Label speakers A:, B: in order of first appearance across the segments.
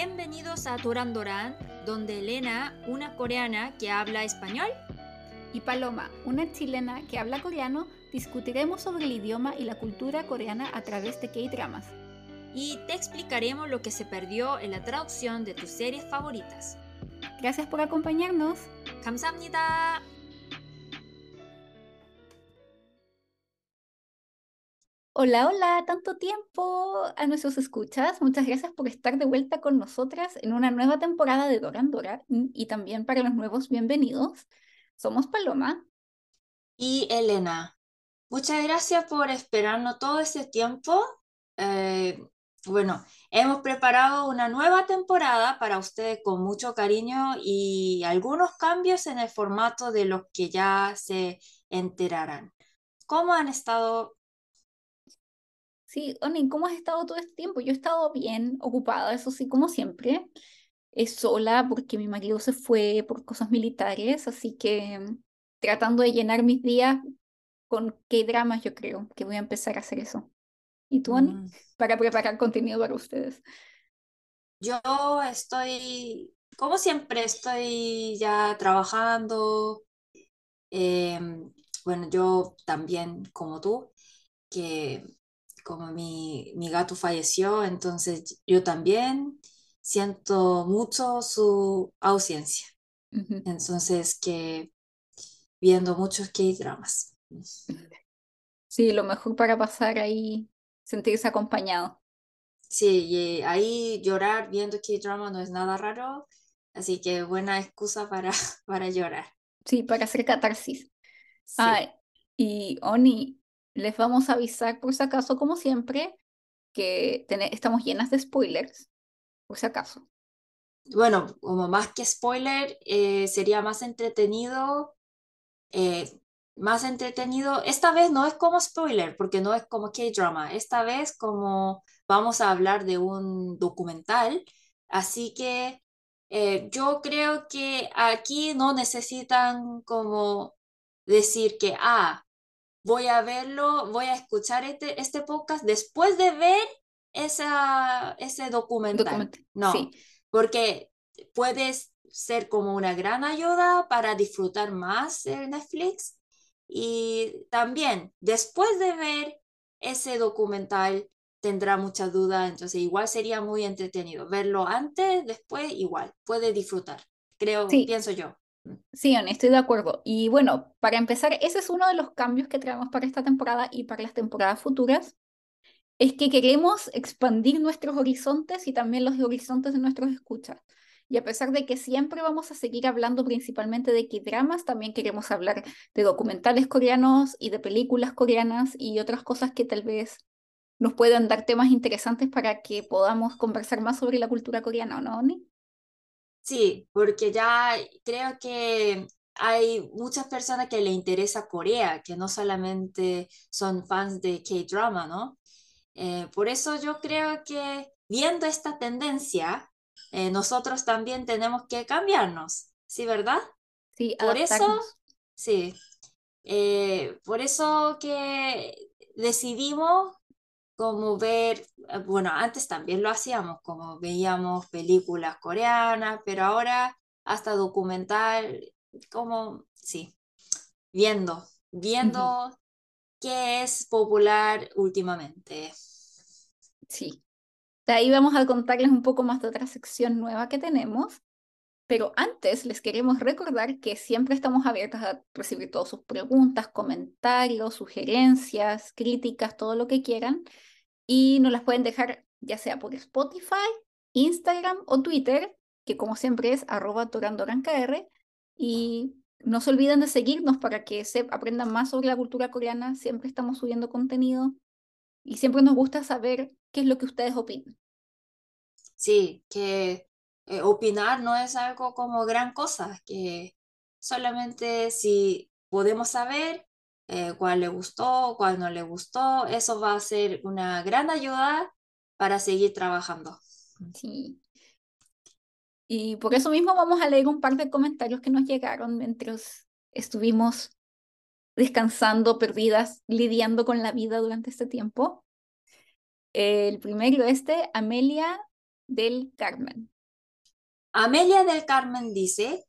A: Bienvenidos a Toran Doran, donde Elena, una coreana que habla español,
B: y Paloma, una chilena que habla coreano, discutiremos sobre el idioma y la cultura coreana a través de K-dramas.
A: y te explicaremos lo que se perdió en la traducción de tus series favoritas.
B: Gracias por acompañarnos.
A: 감사합니다.
B: Hola, hola, tanto tiempo a nuestros escuchas. Muchas gracias por estar de vuelta con nosotras en una nueva temporada de Doran Dora y también para los nuevos bienvenidos. Somos Paloma.
C: Y Elena, muchas gracias por esperarnos todo este tiempo. Eh, bueno, hemos preparado una nueva temporada para ustedes con mucho cariño y algunos cambios en el formato de los que ya se enterarán. ¿Cómo han estado?
B: Sí, Oni, ¿cómo has estado todo este tiempo? Yo he estado bien ocupada, eso sí, como siempre. Es sola porque mi marido se fue por cosas militares, así que mm, tratando de llenar mis días con qué dramas yo creo que voy a empezar a hacer eso. ¿Y tú, Ani?
C: Mm,
B: Para preparar contenido para ustedes.
C: Yo estoy, como siempre, estoy ya trabajando. Em, bueno, yo también, como tú, que como mi, mi gato falleció, entonces yo también siento mucho su ausencia.
B: Ujú.
C: Entonces, que viendo muchos K-dramas.
B: Sí, lo mejor para pasar ahí, sentirse acompañado.
C: Sí, y ahí llorar viendo K-drama no es nada raro, así que buena excusa para, para llorar.
B: Sí, para hacer catarsis.
C: Sí.
B: Ah, y Oni, les vamos a avisar por si acaso, como siempre, que estamos llenas de spoilers, por si acaso.
C: Bueno, como más que spoiler, eh, sería más entretenido, eh, más entretenido. Esta vez no es como spoiler, porque no es como K-drama. Esta vez como vamos a hablar de un documental, así que eh, yo creo que aquí no necesitan como decir que, ah, voy a verlo, voy a escuchar este, este podcast después de ver esa, ese documental.
B: Documental,
C: No,
B: sí.
C: porque puedes ser como una gran ayuda para disfrutar más el Netflix y también después de ver ese documental tendrá muchas dudas, entonces igual sería muy entretenido verlo antes, después igual, puede disfrutar, creo,
B: Sí.
C: pienso yo.
B: Sí, estoy de acuerdo. Y bueno, para empezar, ese es uno de los cambios que traemos para esta temporada y para las temporadas futuras, es que queremos expandir nuestros horizontes y también los horizontes de nuestros escuchas. Y a pesar de que siempre vamos a seguir hablando principalmente de K-dramas, también queremos hablar de documentales coreanos y de películas coreanas y otras cosas que tal vez nos puedan dar temas interesantes para que podamos conversar más sobre la cultura coreana, ¿o no, Ani?
C: Sí, porque ya creo que hay muchas personas que le interesa Corea, que no solamente son fans de K-drama, ¿no? Eh, por eso yo creo que viendo esta tendencia, eh, nosotros también tenemos que cambiarnos, ¿sí, verdad?
B: Sí,
C: Por eso, sí, eh, por eso que decidimos como ver, eh, bueno, antes también lo hacíamos, como veíamos películas coreanas, pero ahora hasta documental, como, sí, viendo, viendo qué es popular últimamente.
B: Sí. De ahí vamos a contarles un poco más de otra sección nueva que tenemos, pero antes les queremos recordar que siempre estamos abiertas a recibir todas sus preguntas, comentarios, sugerencias, críticas, todo lo que quieran, y nos las pueden dejar ya sea por Spotify, Instagram o Twitter, que como siempre es arroba torandorankr, y no se olviden de seguirnos para que se aprendan más sobre la cultura coreana, siempre estamos subiendo contenido y siempre nos gusta saber qué es lo que ustedes opinan.
C: Sí, que eh, opinar no es algo como gran cosa, que solamente si podemos saber eh, cuál le gustó, cuál no le gustó, eso va a ser una gran ayuda para seguir trabajando.
B: Sí. Y por eso mismo vamos a leer un par de comentarios que nos llegaron mientras estuvimos descansando, perdidas, lidiando con la vida durante este tiempo. El primero, este, Amelia del Carmen.
C: Amelia del Carmen dice,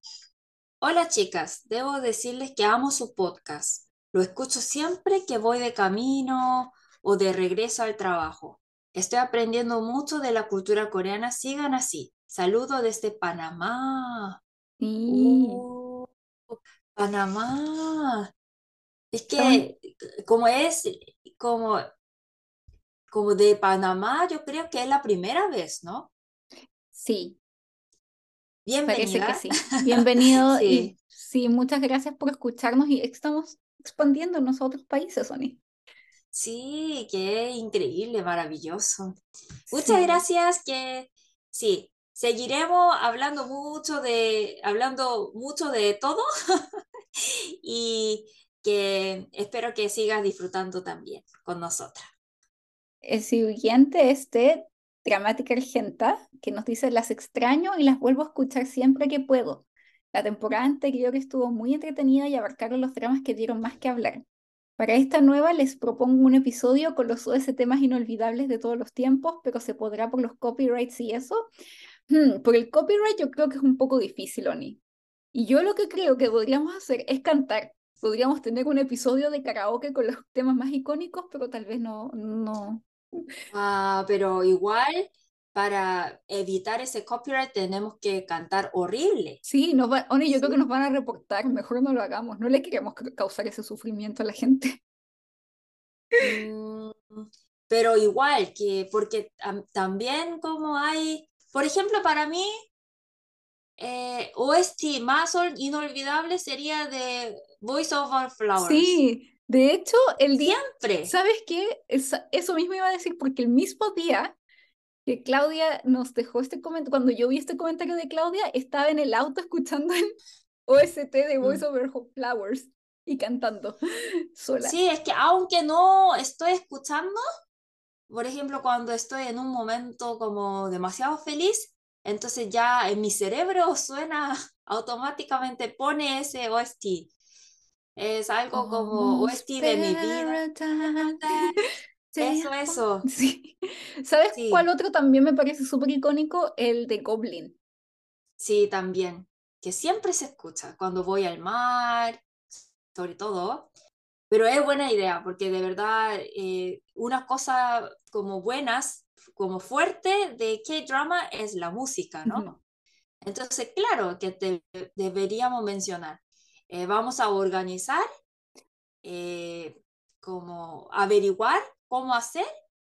C: hola chicas, debo decirles que amo su podcast. Lo escucho siempre que voy de camino o de regreso al trabajo. Estoy aprendiendo mucho de la cultura coreana. Sigan así. Saludo desde Panamá.
B: Sí.
C: Uh, Panamá. Es que como es como, como de Panamá, yo creo que es la primera vez, ¿no?
B: Sí,
C: Bienvenida.
B: parece que sí. Bienvenido
C: Sí.
B: y sí, muchas gracias por escucharnos y estamos expandiéndonos a otros países, Oni.
C: Sí, qué increíble, maravilloso. Muchas
B: Sí.
C: gracias que sí, seguiremos hablando mucho de hablando mucho de todo y que espero que sigas disfrutando también con nosotras.
B: El siguiente es de Dramática Argenta, que nos dice, las extraño y las vuelvo a escuchar siempre que puedo. La temporada anterior estuvo muy entretenida y abarcaron los dramas que dieron más que hablar. Para esta nueva les propongo un episodio con los OST más inolvidables de todos los tiempos, pero se podrá por los copyrights y eso. Hmm, por el copyright yo creo que es un poco difícil, Oni. Y yo lo que creo que podríamos hacer es cantar. Podríamos tener un episodio de karaoke con los temas más icónicos, pero tal vez no, no,
C: Ah, pero igual para evitar ese copyright tenemos que cantar horrible.
B: Sí, nos va, Oni, yo creo que
C: Sí.
B: nos van a reportar, mejor no lo hagamos, no le queremos ca- causar ese sufrimiento a la gente.
C: Mm, pero igual que, porque tam- también como hay, por ejemplo, para mí, eh, OST más ol- inolvidable sería de Voice Over Flowers.
B: Sí, de hecho, el día,
C: Siempre.
B: ¿sabes qué? Eso mismo iba a decir, porque el mismo día que Claudia nos dejó este comentario, cuando yo vi este comentario de Claudia, estaba en el auto escuchando el OST de Voice
C: Mm.
B: Over Flowers y cantando sola.
C: Sí, es que aunque no estoy escuchando, por ejemplo, cuando estoy en un momento como demasiado feliz, entonces ya en mi cerebro suena automáticamente, pone ese OST. Es algo como OST de mi vida.
B: Paradise.
C: Eso, eso.
B: Sí. ¿Sabes
C: Sí.
B: cuál otro también me parece súper icónico? El de Goblin.
C: Sí, también. Que siempre se escucha cuando voy al mar, sobre todo. Pero es buena idea, porque de verdad, eh, una cosa como buenas, como fuerte de K-drama es la música, ¿no?
B: Ujú.
C: Entonces, claro que te- deberíamos mencionar. Eh, vamos a organizar, eh, como averiguar cómo hacer,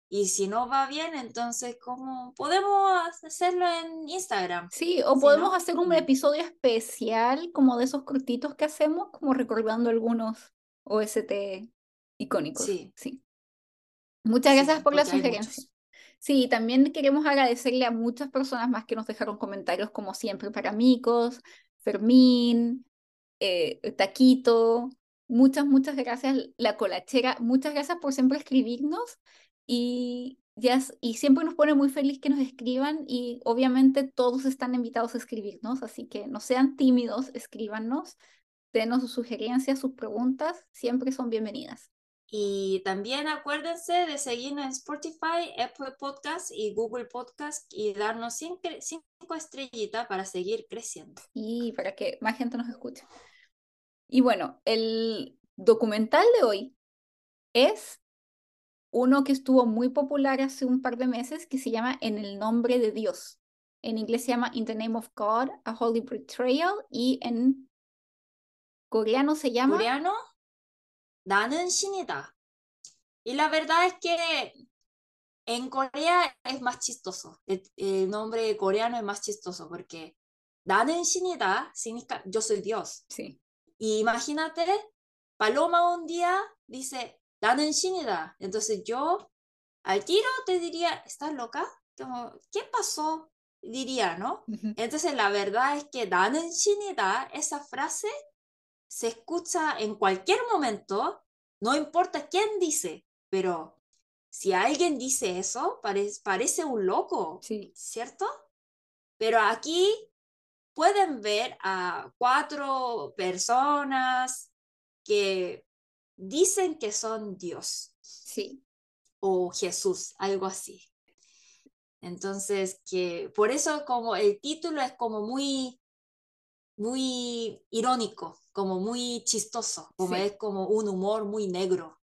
C: y si no va bien, entonces, ¿cómo podemos hacerlo en Instagram?
B: Sí, o podemos
C: ¿no?
B: hacer un
C: Mm.
B: episodio especial como de esos cortitos que hacemos, como recordando algunos OST icónicos.
C: Sí.
B: Sí. Muchas gracias por la sugerencia. Sí, también queremos agradecerle a muchas personas más que nos dejaron comentarios, como siempre, para Micos, Fermín, eh, Taquito. Muchas, muchas gracias, La Colachera. Muchas gracias por siempre escribirnos y, ya, y siempre nos pone muy feliz que nos escriban y obviamente todos están invitados a escribirnos, así que no sean tímidos, escríbanos, denos sus sugerencias, sus preguntas, siempre son bienvenidas.
C: Y también acuérdense de seguirnos en Spotify, Apple Podcast y Google Podcast y darnos cinco, cinco estrellitas para seguir creciendo.
B: y para que más gente nos escuche. Y bueno, el documental de hoy es uno que estuvo muy popular hace un par de meses que se llama En el nombre de Dios. En inglés se llama In the Name of God, A Holy Betrayal y en coreano se llama
C: coreano, 나는 신이다. Y la verdad es que en Corea es más chistoso. El, el nombre coreano es más chistoso porque 나는 신이다 significa yo soy Dios.
B: Sí,
C: Y imagínate, Paloma un día dice, Danen Entonces yo al tiro te diría, ¿estás loca? Como, ¿Qué pasó? Diría, ¿no? Entonces la verdad es que Danen esa frase se escucha en cualquier momento, no importa quién dice, pero si alguien dice eso, pare parece un loco,
B: sí.
C: ¿cierto? Pero aquí pueden ver a cuatro personas que dicen que son Dios
B: sí.
C: o Jesús, algo así. Entonces, que por eso como el título es como muy, muy irónico, como muy chistoso, como es como un humor muy negro.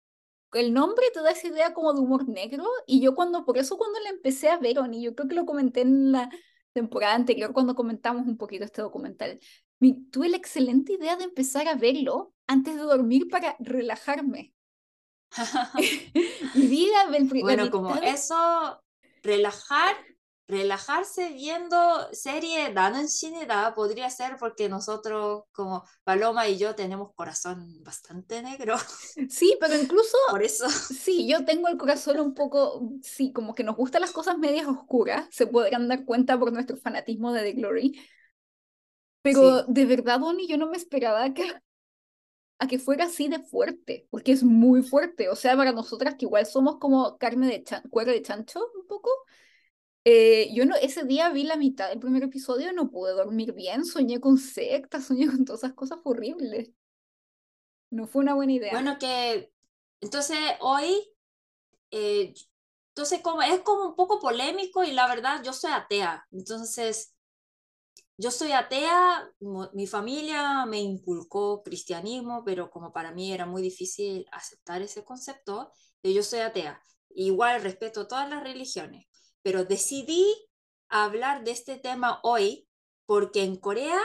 B: El nombre te da esa idea como de humor negro y yo cuando, por eso cuando la empecé a ver, y yo creo que lo comenté en la temporada anterior cuando comentamos un poquito este documental, tuve la excelente idea de empezar a verlo antes de dormir para relajarme.
C: y vida Bueno, como eso, relajar, relajarse viendo serie Dan Shineda podría ser porque nosotros, como Paloma y yo, tenemos corazón bastante negro.
B: Sí, pero incluso.
C: Por eso.
B: Sí, yo tengo el corazón un poco. Sí, como que nos gustan las cosas medias oscuras. Se podrán dar cuenta por nuestro fanatismo de The Glory. Pero de verdad, Bonnie, yo no me esperaba que, a que fuera así de fuerte, porque es muy fuerte. O sea, para nosotras que igual somos como carne de cuero de chancho, un poco. Eh, yo no, ese día vi la mitad del primer episodio, no pude dormir bien, soñé con sectas, soñé con todas esas cosas horribles. No fue una buena idea.
C: Bueno, que entonces hoy, eh, entonces como es como un poco polémico y la verdad yo soy atea, entonces yo soy atea, mi familia me inculcó cristianismo, pero como para mí era muy difícil aceptar ese concepto, yo soy atea. Igual respeto todas las religiones, pero decidí hablar de este tema hoy porque en Corea,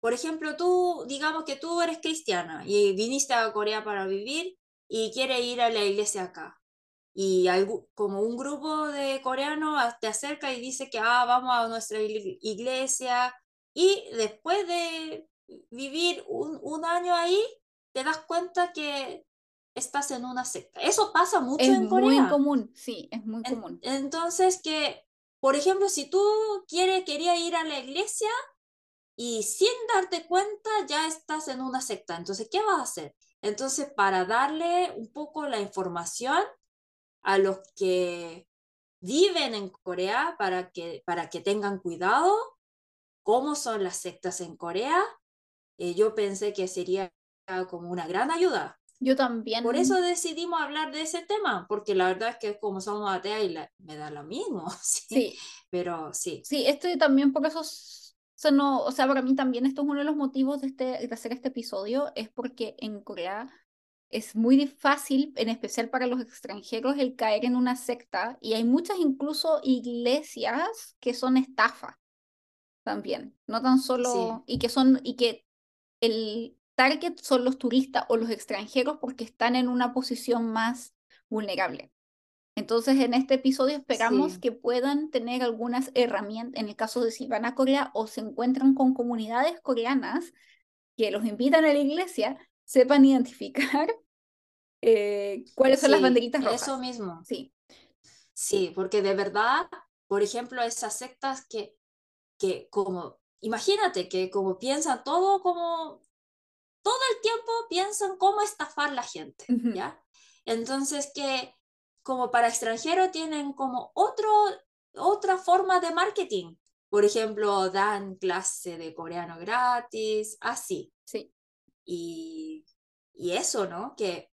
C: por ejemplo, tú, digamos que tú eres cristiana y viniste a Corea para vivir y quieres ir a la iglesia acá. Y algo, como un grupo de coreanos te acerca y dice que ah, vamos a nuestra iglesia y después de vivir un, un año ahí, te das cuenta que estás en una secta. Eso pasa mucho en Corea.
B: Es muy común, sí, es muy común.
C: entonces que, por ejemplo, si tú quieres, quería ir a la iglesia y sin darte cuenta ya estás en una secta, entonces, ¿qué vas a hacer? Entonces, para darle un poco la información, a los que viven en Corea para que, para que tengan cuidado cómo son las sectas en Corea. Eh, yo pensé que sería como una gran ayuda.
B: Yo también.
C: Por eso decidimos hablar de ese tema, porque la verdad es que como somos ateas y me da lo mismo. ¿sí? Pero sí.
B: Sí, esto también por eso, o no, o sea, para mí también esto es uno de los motivos de, este, de hacer este episodio, es porque en Corea es muy fácil, en especial para los extranjeros, el caer en una secta y hay muchas incluso iglesias que son estafa también, no tan solo y que son y que el target son los turistas o los extranjeros porque están en una posición más vulnerable. Entonces, en este episodio esperamos que puedan tener algunas herramientas, en el caso de si van a Corea o se encuentran con comunidades coreanas que los invitan a la iglesia, sepan identificar eh, cuáles son las banderitas rojas.
C: Eso mismo.
B: Sí.
C: Sí, porque de verdad, por ejemplo, esas sectas que, que como, imagínate que como piensan todo como, todo el tiempo piensan cómo estafar la gente, ¿ya? Entonces que como para extranjero tienen como otro, otra forma de marketing. Por ejemplo, dan clase de coreano gratis, así.
B: Sí.
C: Y, y eso, ¿no? Que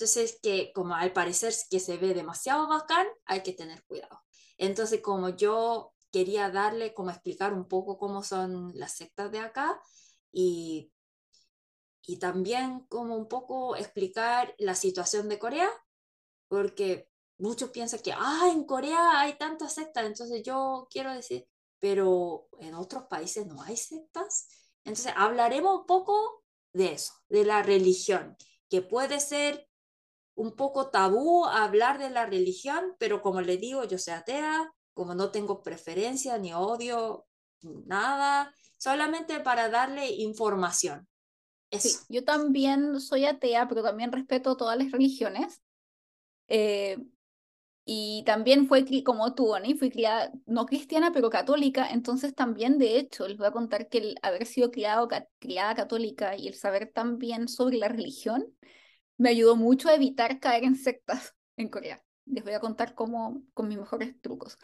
C: entonces, que como al parecer que se ve demasiado bacán, hay que tener cuidado. Entonces, como yo quería darle, como explicar un poco cómo son las sectas de acá y, y también como un poco explicar la situación de Corea, porque muchos piensan que, ah, en Corea hay tantas sectas, entonces yo quiero decir, pero en otros países no hay sectas. Entonces, hablaremos un poco de eso, de la religión, que puede ser un poco tabú hablar de la religión, pero como le digo, yo soy atea, como no tengo preferencia ni odio, nada, solamente para darle información.
B: Sí, yo también soy atea, pero también respeto todas las religiones. Eh, y también fue como tú, Oni, fui criada no cristiana, pero católica. Entonces también, de hecho, les voy a contar que el haber sido criado, criada católica y el saber también sobre la religión me ayudó mucho a evitar caer en sectas en Corea. Les voy a contar cómo, con mis mejores trucos.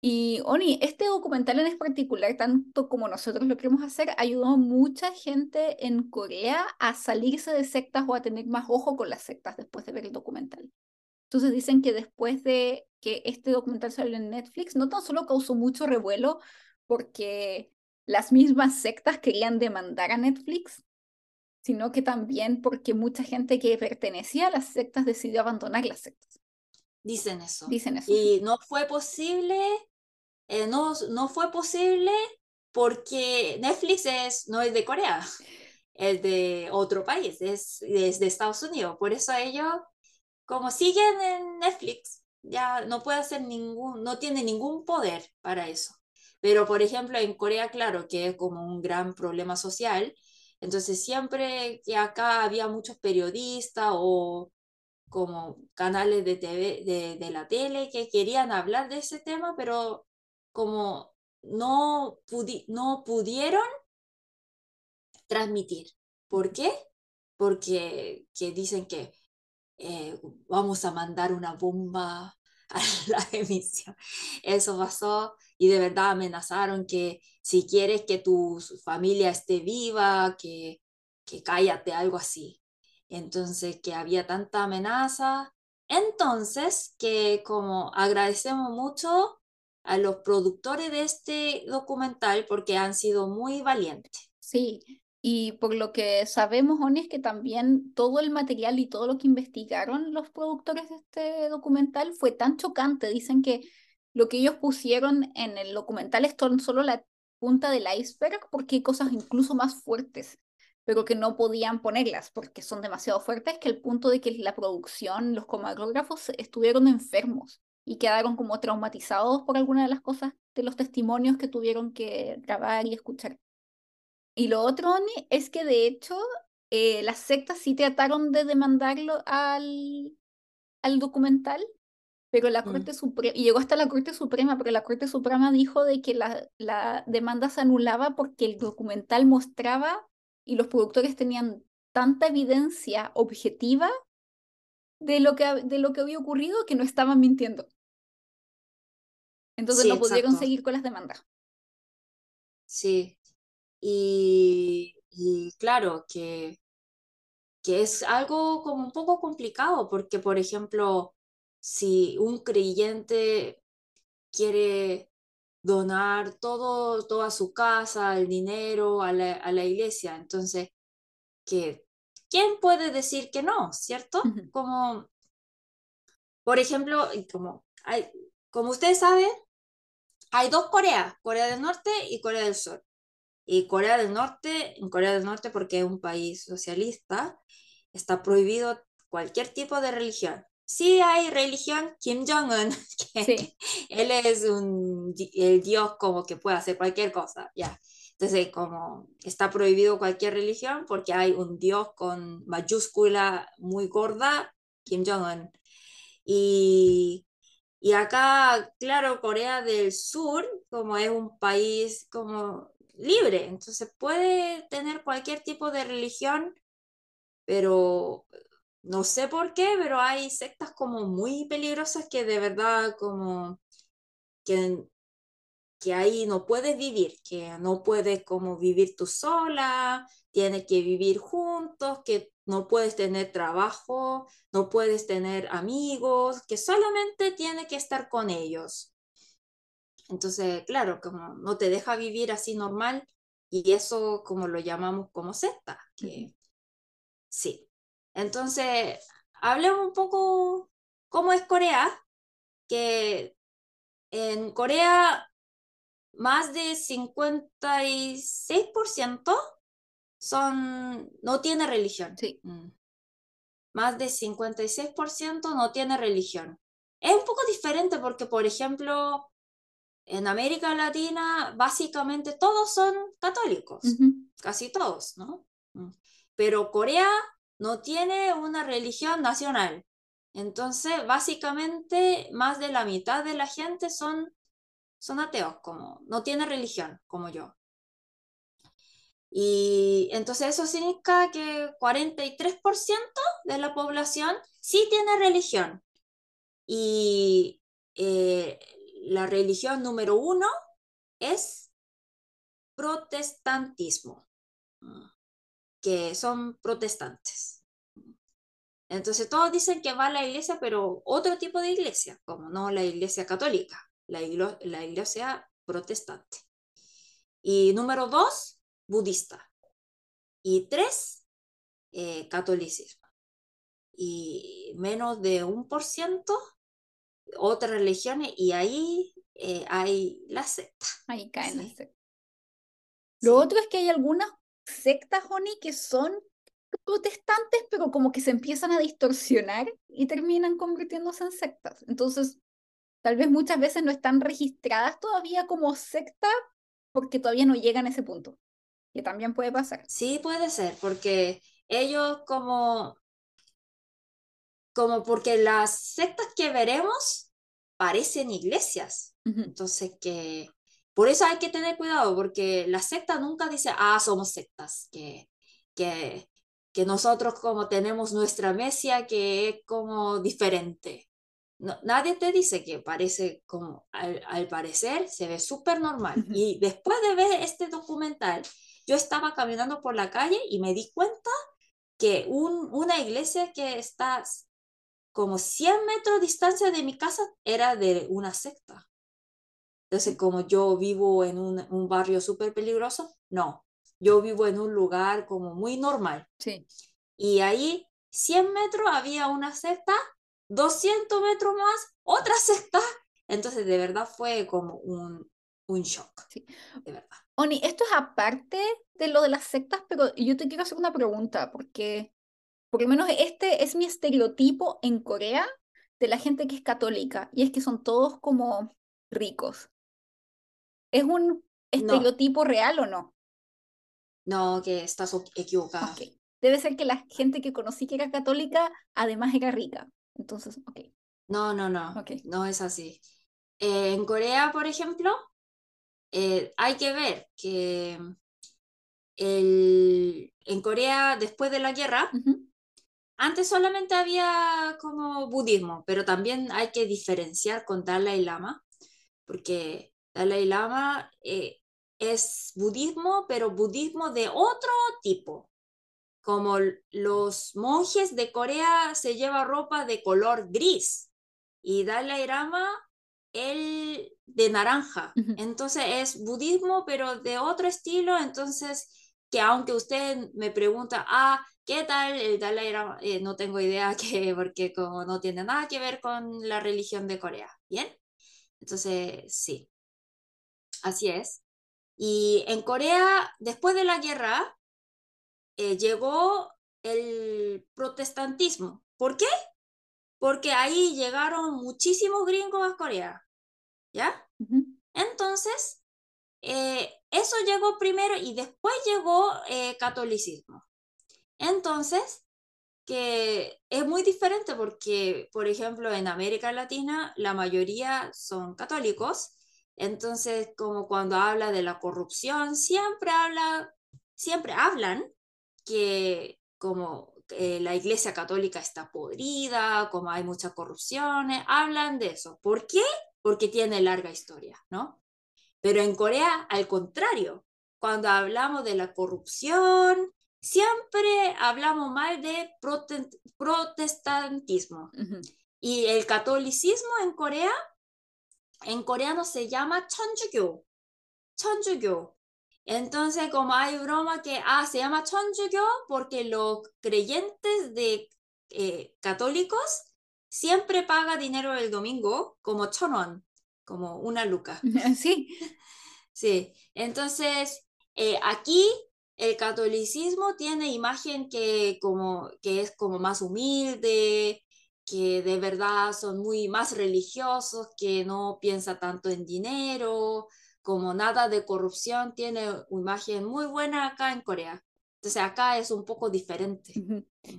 B: Y Oni, este documental en particular, tanto como nosotros lo queremos hacer, ayudó a mucha gente en Corea a salirse de sectas o a tener más ojo con las sectas después de ver el documental. Entonces dicen que después de que este documental salió en Netflix, no tan solo causó mucho revuelo porque las mismas sectas querían demandar a Netflix, sino que también porque mucha gente que pertenecía a las sectas decidió abandonar las sectas.
C: Dicen eso.
B: Dicen eso.
C: Y no fue posible, eh, no, no fue posible porque Netflix es, no es de Corea, es de otro país, es, es de Estados Unidos. Por eso ellos, como siguen en Netflix, ya no puede hacer ningún, no tiene ningún poder para eso. Pero, por ejemplo, en Corea, claro, que es como un gran problema social, entonces siempre que acá había muchos periodistas o como canales de, TV, de, la tele que querían hablar de ese tema, pero como no, pudi no pudieron transmitir. ¿Por qué? Porque que dicen que eh, vamos a mandar una bomba a la emisión. Eso pasó y de verdad amenazaron que si quieres que tu familia esté viva, que, que cállate, algo así. Entonces, que había tanta amenaza. Entonces, que como agradecemos mucho a los productores de este documental porque han sido muy valientes.
B: Sí, y por lo que sabemos, Oni, es que también todo el material y todo lo que investigaron los productores de este documental fue tan chocante. Dicen que lo que ellos pusieron en el documental es solo la punta del iceberg porque hay cosas incluso más fuertes, pero que no podían ponerlas porque son demasiado fuertes, que el punto de que la producción, los camarógrafos estuvieron enfermos y quedaron como traumatizados por alguna de las cosas de los testimonios que tuvieron que grabar y escuchar. Y lo otro, es que de hecho eh, las sectas sí trataron de demandarlo al, al documental, pero la mm. Corte Suprema, y llegó hasta la Corte Suprema, pero la Corte Suprema dijo de que la, la demanda se anulaba porque el documental mostraba y los productores tenían tanta evidencia objetiva de lo que, de lo que había ocurrido que no estaban mintiendo. Entonces no pudieron seguir con las demandas.
C: Sí, y, claro, que, que es algo como un poco complicado, porque por ejemplo, si un creyente quiere donar todo, toda su casa, el dinero a la, a la iglesia, entonces, que, ¿quién puede decir que no? ¿Cierto? Como, por ejemplo, como, hay, como ustedes saben, hay dos Coreas, Corea del Norte y Corea del Sur. Y Corea del Norte, en Corea del Norte, porque es un país socialista, está prohibido cualquier tipo de religión. Sí hay religión, Kim Jong-un, que él es un, el dios como que puede hacer cualquier cosa, ya. Entonces, como está prohibido cualquier religión porque hay un dios con mayúscula muy gorda, Kim Jong-un. Y, y acá, claro, Corea del Sur, como es un país como libre, entonces puede tener cualquier tipo de religión, pero no sé por qué, pero hay sectas como muy peligrosas que de verdad como que, que ahí no puedes vivir, que no puedes como vivir tú sola, tienes que vivir juntos, que no puedes tener trabajo, no puedes tener amigos, que solamente tienes que estar con ellos. Entonces, claro, como no te deja vivir así normal y eso como lo llamamos como secta, que sí. Entonces, hablemos un poco cómo es Corea, que en Corea más de 56% son, no tiene religión.
B: Sí.
C: Mm. Más de 56% no tiene religión. Es un poco diferente porque, por ejemplo, en América Latina básicamente todos son católicos, casi todos, ¿no? Mm. Pero Corea no tiene una religión nacional. Entonces, básicamente, más de la mitad de la gente son, son ateos, como no tiene religión, como yo. Y entonces eso significa que 43% de la población sí tiene religión. Y eh, la religión número uno es protestantismo, que son protestantes. Entonces todos dicen que va a la iglesia, pero otro tipo de iglesia, como no la iglesia católica, la, la iglesia protestante. Y número dos, budista. Y tres, eh, catolicismo. Y menos de un por ciento otras religiones y ahí eh, hay la secta.
B: Ahí caen las sectas. Lo otro es que hay algunas sectas, Oni, que son protestantes, pero como que se empiezan a distorsionar y terminan convirtiéndose en sectas. Entonces, tal vez muchas veces no están registradas todavía como secta porque todavía no llegan a ese punto, que también puede pasar.
C: Sí, puede ser, porque ellos como, como porque las sectas que veremos parecen iglesias. Entonces, que por eso hay que tener cuidado, porque la secta nunca dice, ah, somos sectas, que, que, que nosotros como tenemos nuestra mesia que es como diferente. No, nadie te dice que parece como, al, al parecer, se ve súper normal. Y después de ver este documental, yo estaba caminando por la calle y me di cuenta que un, una iglesia que está como 100 metros de distancia de mi casa era de una secta. Entonces, como yo vivo en un, un barrio súper peligroso, no, yo vivo en un lugar como muy normal.
B: Sí.
C: Y ahí, 100 metros, había una secta, 200 metros más, otra secta. Entonces, de verdad fue como un, un shock.
B: Sí.
C: De verdad.
B: Oni, esto es aparte de lo de las sectas, pero yo te quiero hacer una pregunta, porque por lo menos este es mi estereotipo en Corea de la gente que es católica, y es que son todos como ricos. ¿Es un estereotipo real o no?
C: No, que estás equivocada.
B: Okay. Debe ser que la gente que conocí que era católica, además era rica. Entonces, ok.
C: No, no, no.
B: Okay.
C: No es así. Eh, en Corea, por ejemplo, eh, hay que ver que el, en Corea, después de la guerra,
B: uh -huh.
C: antes solamente había como budismo, pero también hay que diferenciar con Dalai Lama, porque Dalai Lama eh, es budismo, pero budismo de otro tipo. Como los monjes de Corea se lleva ropa de color gris y Dalai Lama el de naranja. Entonces es budismo, pero de otro estilo. Entonces, que aunque usted me pregunta, ah, ¿qué tal el Dalai Lama? Eh, no tengo idea que, porque como no tiene nada que ver con la religión de Corea. ¿Bien? Entonces, sí. Así es. Y en Corea, después de la guerra, eh, llegó el protestantismo. ¿Por qué? Porque ahí llegaron muchísimos gringos a Corea. ¿Ya? Entonces, eh, eso llegó primero y después llegó eh, catolicismo. Entonces, que es muy diferente porque, por ejemplo, en América Latina la mayoría son católicos. Entonces, como cuando habla de la corrupción, siempre habla, siempre hablan que como eh, la iglesia católica está podrida, como hay mucha corrupción, hablan de eso. ¿Por qué? Porque tiene larga historia, ¿no? Pero en Corea, al contrario, cuando hablamos de la corrupción, siempre hablamos mal de prote protestantismo.
B: Ujú.
C: Y el catolicismo en Corea, en coreano se llama Cheonjugyo. Cheonjugyo. Entonces, como hay broma que, ah, se llama Cheonjugyo porque los creyentes de eh, católicos siempre paga dinero el domingo como chonwon, como una luca.
B: Sí,
C: Sí, entonces eh, aquí el catolicismo tiene imagen que, como, que es como más humilde, que de verdad son muy más religiosos, que no piensa tanto en dinero, como nada de corrupción, tiene una imagen muy buena acá en Corea. Entonces acá es un poco diferente.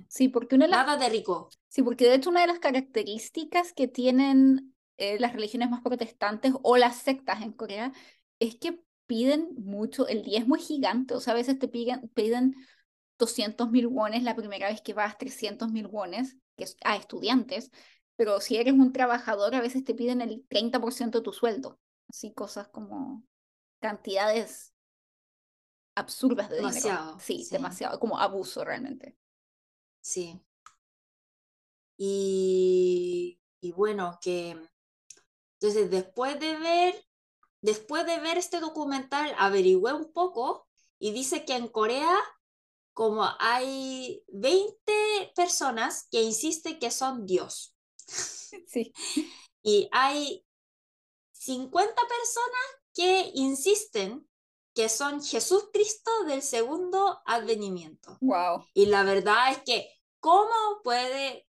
B: sí, porque una de las
C: Nada de rico.
B: Sí, porque de hecho una de las características que tienen eh, las religiones más protestantes o las sectas en Corea es que piden mucho, el diezmo es gigante, o sea, a veces te piden, piden 200 mil wones la primera vez que vas, 300 mil wones, que es a estudiantes, pero si eres un trabajador a veces te piden el 30% de tu sueldo, así cosas como cantidades absurdas de dinero. Sí,
C: sí.
B: demasiado, como abuso realmente.
C: Sí. Y, y bueno, que entonces después de ver, después de ver este documental, averigüé un poco y dice que en Corea como hay 20 personas que insisten que son Dios.
B: Sí.
C: Y hay 50 personas que insisten que son Jesús Cristo del segundo advenimiento.
B: Wow.
C: Y la verdad es que, ¿cómo puede,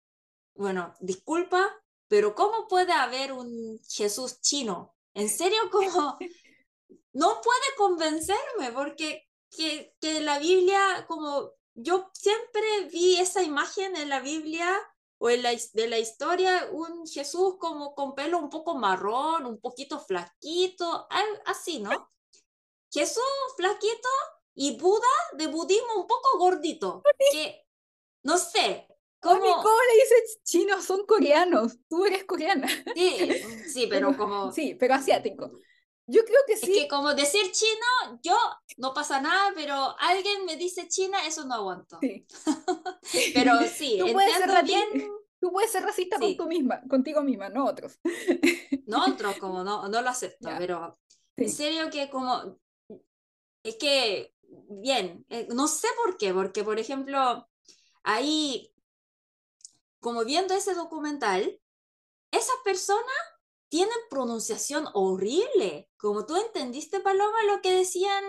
C: bueno, disculpa, pero ¿cómo puede haber un Jesús chino? En serio, como no puede convencerme porque que, que la Biblia, como yo siempre vi esa imagen en la Biblia o en la, de la historia, un Jesús como con pelo un poco marrón, un poquito flaquito, así, ¿no? Jesús flaquito y Buda de budismo un poco gordito, que no sé.
B: ¿Cómo, ¿Cómo le dices chinos? Son coreanos. Tú eres coreana.
C: Sí, sí, pero como.
B: Sí, pero asiático. Yo creo que sí.
C: Es que como decir chino, yo no pasa nada, pero alguien me dice china, eso no aguanto. Sí. pero sí,
B: tú puedes ser bien. Tú puedes ser racista con tú misma, contigo misma, no otros.
C: no otros, como no, no lo acepto, pero en serio que como es que bien, eh, no sé por qué, porque por ejemplo, ahí como viendo ese documental, esas personas tienen pronunciación horrible. Como tú entendiste, Paloma, lo que decían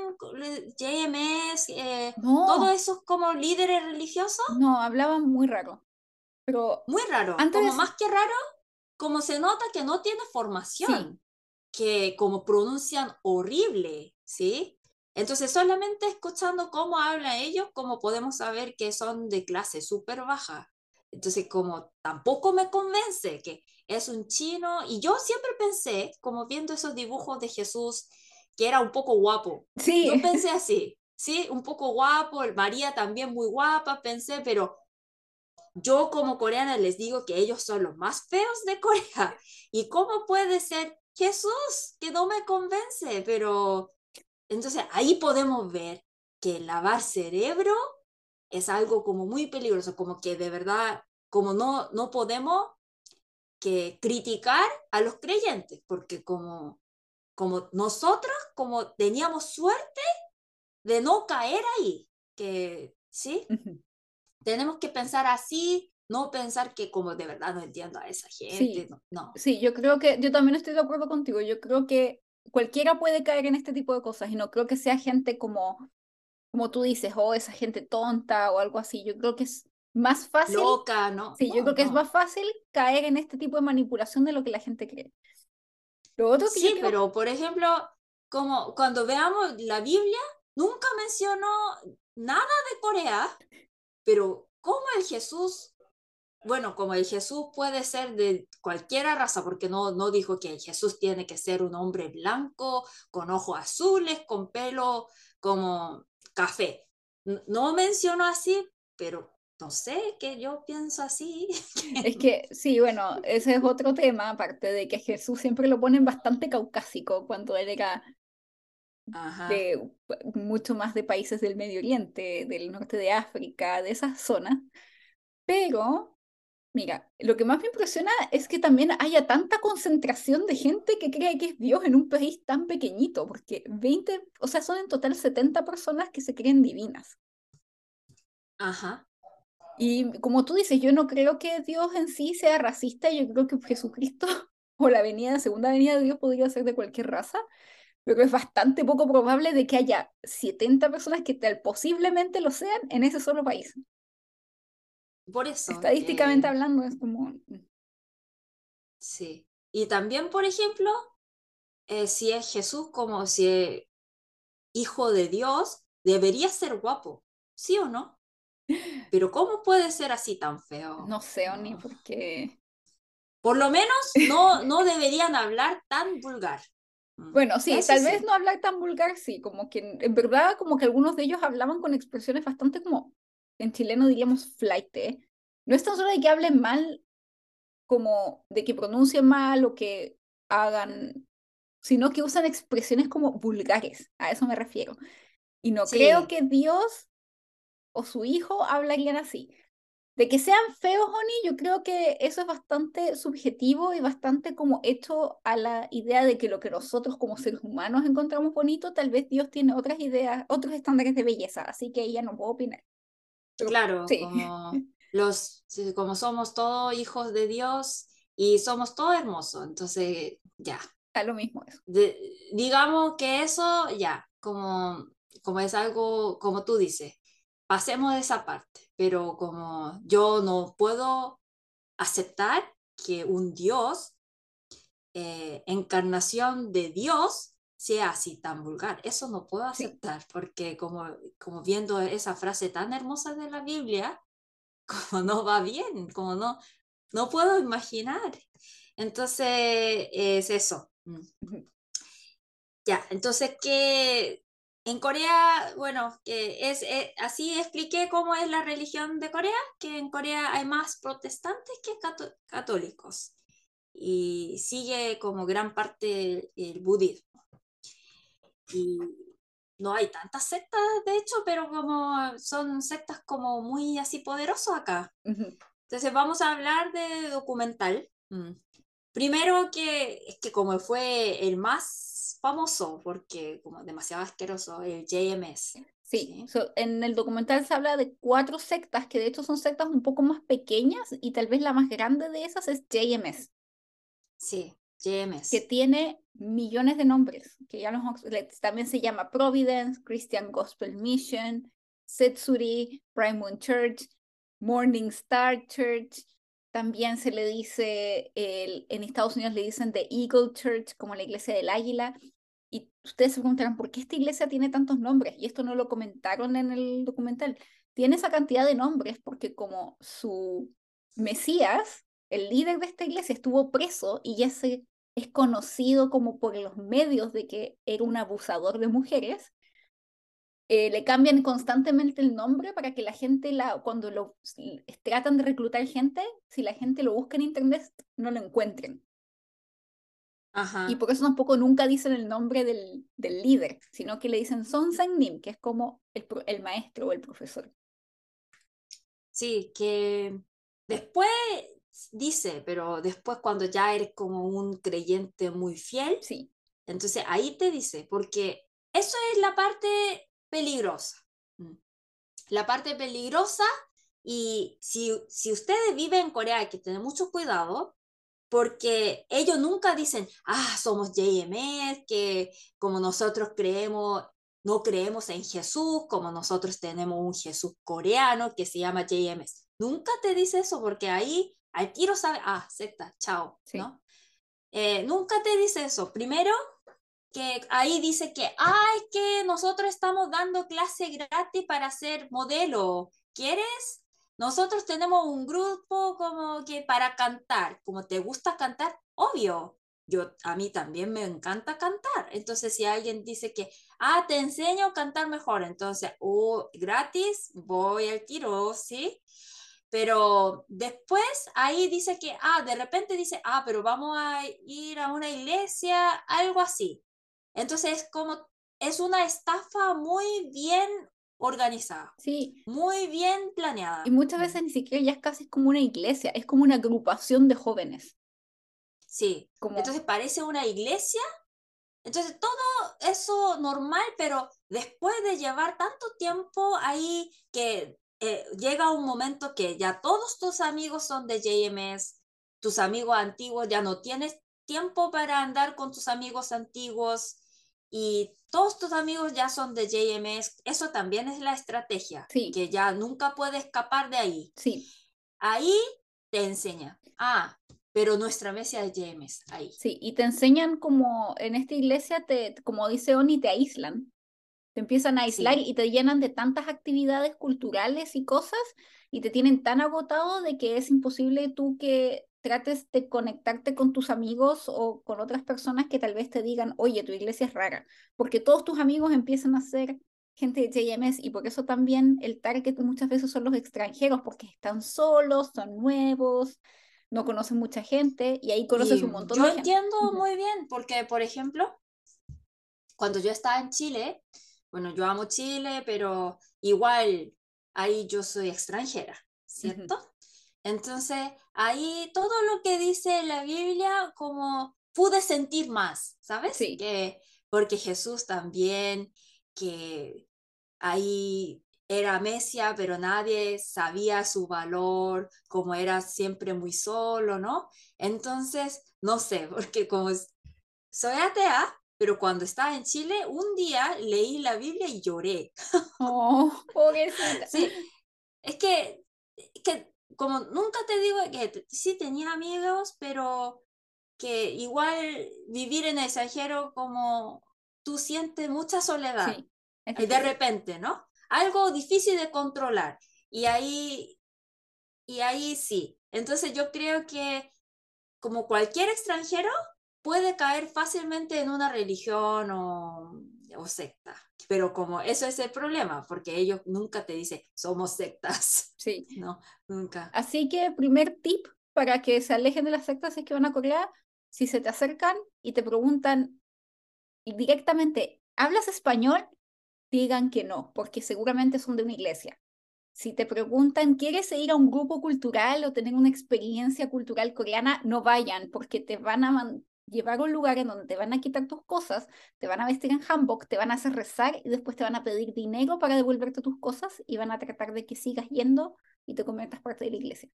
C: JMS, eh, todos esos como líderes religiosos.
B: No, hablaban muy raro. Pero
C: muy raro. Como más que raro, como se nota que no tiene formación, que como pronuncian horrible, ¿sí? Entonces, solamente escuchando cómo hablan ellos, como podemos saber que son de clase súper baja. Entonces, como tampoco me convence que es un chino, y yo siempre pensé, como viendo esos dibujos de Jesús, que era un poco guapo.
B: Sí.
C: Yo pensé así, sí, un poco guapo, María también muy guapa, pensé, pero yo como coreana les digo que ellos son los más feos de Corea. ¿Y cómo puede ser Jesús que no me convence? Pero entonces ahí podemos ver que lavar cerebro es algo como muy peligroso, como que de verdad, como no, no podemos que criticar a los creyentes, porque como, como nosotros, como teníamos suerte de no caer ahí, que sí, tenemos que pensar así, no pensar que como de verdad no entiendo a esa gente,
B: sí.
C: no,
B: Sí, yo creo que, yo también estoy de acuerdo contigo, yo creo que cualquiera puede caer en este tipo de cosas y no creo que sea gente como, como tú dices, o oh, esa gente tonta o algo así, yo creo que es más fácil.
C: Loca, ¿no?
B: Sí, yo creo que es más fácil caer en este tipo de manipulación de lo que la gente cree.
C: Lo otro que sí, pero por ejemplo, como cuando veamos la Biblia, nunca mencionó nada de Corea, pero ¿cómo el Jesús, bueno, como el Jesús puede ser de cualquier raza, porque no, no dijo que el Jesús tiene que ser un hombre blanco, con ojos azules, con pelo como café. No mencionó así, pero no sé, que yo pienso así.
B: Es que sí, bueno, ese es otro tema, aparte de que Jesús siempre lo ponen bastante caucásico cuando él era de mucho más de países del Medio Oriente, del norte de África, de esas zonas. Pero, mira, lo que más me impresiona es que también haya tanta concentración de gente que cree que es Dios en un país tan pequeñito, porque 20, o sea, son en total 70 personas que se creen divinas.
C: Ajá.
B: Y como tú dices, yo no creo que Dios en sí sea racista, yo creo que Jesucristo o la venida, segunda venida de Dios podría ser de cualquier raza, pero es bastante poco probable de que haya 70 personas que tal posiblemente lo sean en ese solo país.
C: Por eso.
B: Estadísticamente hablando es como... Mm.
C: Sí. Y también, por ejemplo, eh, si es Jesús como si es hijo de Dios, debería ser guapo, ¿sí o no? Pero ¿cómo puede ser así tan feo?
B: No sé, Oni, porque...
C: Por lo menos no, no deberían hablar tan vulgar.
B: Mm, bueno, sí, tal vez no hablar tan vulgar, sí, como que en verdad como que algunos de ellos hablaban con expresiones bastante como, en chileno diríamos flight, No es tan solo de que hablen mal, como de que pronuncien mal o que hagan, sino que usan expresiones como vulgares, a eso me refiero. Y no creo que Dios o su hijo hablarían así. De que sean feos o ni, yo creo que eso es bastante subjetivo y bastante como hecho a la idea de que lo que nosotros como seres humanos encontramos bonito, tal vez Dios tiene otras ideas, otros estándares de belleza, así que ella no puede opinar.
C: claro,
B: sí.
C: como, los, como somos todos hijos de Dios y somos todos hermosos, entonces ya.
B: Está lo mismo eso.
C: digamos que eso ya, como, como es algo, como tú dices, pasemos de esa parte, pero como yo no puedo aceptar que un Dios, eh, encarnación de Dios, sea así tan vulgar. Eso no puedo aceptar porque como, como viendo esa frase tan hermosa de la Biblia, como no va bien, como no, no puedo imaginar. Entonces, es eso. Mm. Ya, entonces, ¿qué, en Corea, bueno, es, eh, así expliqué cómo es la religión de Corea, que en Corea hay más protestantes que católicos y sigue como gran parte el budismo. Y no hay tantas sectas, de hecho, pero como son sectas como muy así poderosas acá. Entonces vamos a hablar de documental. Primero que es que como fue el más famoso porque como demasiado asqueroso, el JMS.
B: Sí, en el documental se habla de cuatro sectas, que de hecho son sectas un poco más pequeñas y tal vez la más grande de esas es JMS.
C: Sí, JMS.
B: Que tiene millones de nombres, que ya también se llama Providence, Christian Gospel Mission, Setsuri, Prime Moon Church, Morning Star Church, también se le dice, el, en Estados Unidos le dicen The Eagle Church, como la iglesia del águila, y ustedes se preguntarán, ¿por qué esta iglesia tiene tantos nombres? Y esto no lo comentaron en el documental. Tiene esa cantidad de nombres porque como su Mesías, el líder de esta iglesia, estuvo preso y ya se es conocido como por los medios de que era un abusador de mujeres, eh, le cambian constantemente el nombre para que la gente, la, cuando lo tratan de reclutar gente, si la gente lo busca en internet, no lo encuentren. Y por eso tampoco nunca dicen el nombre del, del líder, sino que le dicen Son Sang Nim, que es como el, el maestro o el profesor.
C: Sí, que después dice, pero después cuando ya eres como un creyente muy fiel,
B: sí.
C: entonces ahí te dice, porque eso es la parte peligrosa. Mm. La parte peligrosa y si, si ustedes viven en Corea hay que tener mucho cuidado porque ellos nunca dicen, ah, somos JMS, que como nosotros creemos, no creemos en Jesús, como nosotros tenemos un Jesús coreano que se llama JMS. Nunca te dice eso porque ahí al tiro sabe, ah, secta, chao, ¿no? Eh, nunca te dice eso. Primero, ahí dice que, ay, que nosotros estamos dando clase gratis para ser modelo. ¿Quieres? Nosotros tenemos un grupo como que para cantar, como te gusta cantar, obvio. Yo a mí también me encanta cantar. Entonces, si alguien dice que, ah, te enseño a cantar mejor, entonces, oh, gratis, voy al tiro, ¿sí? Pero después ahí dice que, ah, de repente dice, ah, pero vamos a ir a una iglesia, algo así. Entonces, como es una estafa muy bien organizada.
B: Sí.
C: Muy bien planeada.
B: Y muchas veces ni siquiera ya es casi como una iglesia, es como una agrupación de jóvenes.
C: Sí. Entonces parece una iglesia. Entonces todo eso normal, pero después de llevar tanto tiempo ahí que eh, llega un momento que ya todos tus amigos son de JMS, tus amigos antiguos, ya no tienes tiempo para andar con tus amigos antiguos y todos tus amigos ya son de JMS, eso también es la estrategia, que ya nunca puede escapar de ahí.
B: Sí.
C: Ahí te enseña, ah, pero nuestra mesa es JMS, ahí.
B: Sí, y te enseñan como en esta iglesia, te, como dice Oni, te aíslan. Te empiezan a aislar y te llenan de tantas actividades culturales y cosas y te tienen tan agotado de que es imposible tú que trates de conectarte con tus amigos o con otras personas que tal vez te digan, oye, tu iglesia es rara, porque todos tus amigos empiezan a ser gente de JMS y por eso también el target muchas veces son los extranjeros, porque están solos, son nuevos, no conocen mucha gente y ahí conoces un montón
C: de
B: gente.
C: Yo entiendo muy bien, porque por ejemplo, cuando yo estaba en Chile, bueno, yo amo Chile, pero igual ahí yo soy extranjera. ¿cierto? Entonces, ahí todo lo que dice la Biblia, como pude sentir más, ¿sabes?
B: Sí.
C: Que, porque Jesús también, que ahí era Mesia, pero nadie sabía su valor, como era siempre muy solo, ¿no? Entonces, no sé, porque como soy atea, pero cuando estaba en Chile, un día leí la Biblia y lloré.
B: Oh, pobrecita.
C: Sí, es que, que como nunca te digo que sí tenía amigos, pero que igual vivir en el extranjero como tú sientes mucha soledad.
B: Sí,
C: y de repente, ¿no? Algo difícil de controlar. Y ahí, y ahí sí. Entonces yo creo que como cualquier extranjero puede caer fácilmente en una religión o, o secta. Pero como eso es el problema, porque ellos nunca te dicen, somos sectas.
B: Sí.
C: No, nunca.
B: Así que primer tip para que se alejen de las sectas es que van a Corea, si se te acercan y te preguntan directamente, ¿hablas español? Digan que no, porque seguramente son de una iglesia. Si te preguntan, ¿quieres ir a un grupo cultural o tener una experiencia cultural coreana? No vayan, porque te van a llevar a un lugar en donde te van a quitar tus cosas, te van a vestir en hanbok, te van a hacer rezar y después te van a pedir dinero para devolverte tus cosas y van a tratar de que sigas yendo y te conviertas parte de la iglesia.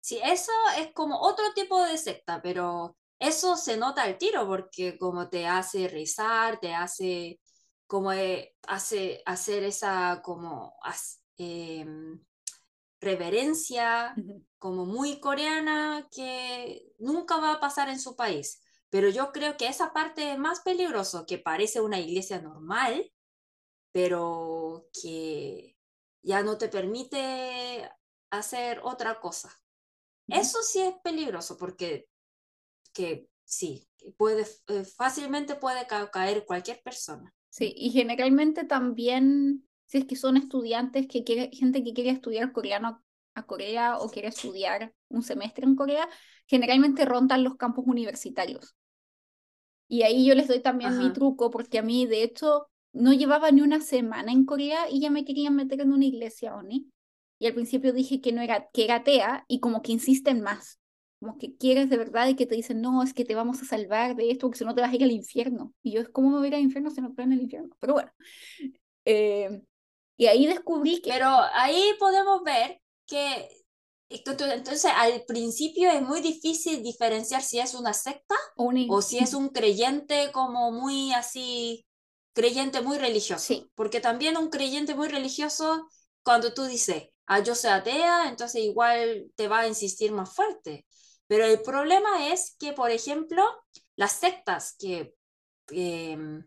C: Sí, eso es como otro tipo de secta, pero eso se nota al tiro porque como te hace rezar, te hace como eh, hace hacer esa como em, reverencia como muy coreana que nunca va a pasar en su país. Pero yo creo que esa parte es más peligroso, que parece una iglesia normal, pero que ya no te permite hacer otra cosa. Eso sí es peligroso porque que sí, puede, eh, fácilmente puede ca- caer cualquier persona.
B: Sí, y generalmente también, si es que son estudiantes que quiere, gente que quiere estudiar coreano a Corea o quiere estudiar un semestre en Corea, generalmente rondan los campus universitarios. Y ahí yo les doy también mi truco, porque a mí, de hecho, no llevaba ni una semana en Corea y ya me querían meter en una iglesia Oni. Y al principio dije que no era, que era atea y como que insisten más. Como que quieres de verdad y que te dicen, no, es que te vamos a salvar de esto, porque si no te vas a ir al infierno. Y yo, ¿cómo me voy a ir al infierno si no creo en el infierno? Pero bueno. Eh, y ahí descubrí que...
C: Pero ahí podemos ver que entonces al principio es muy difícil diferenciar si es una secta o si es un creyente como muy así, creyente muy religioso.
B: Sí.
C: Porque también un creyente muy religioso, cuando tú dices, ah, yo soy atea, entonces igual te va a insistir más fuerte. Pero el problema es que, por ejemplo, las sectas que... em,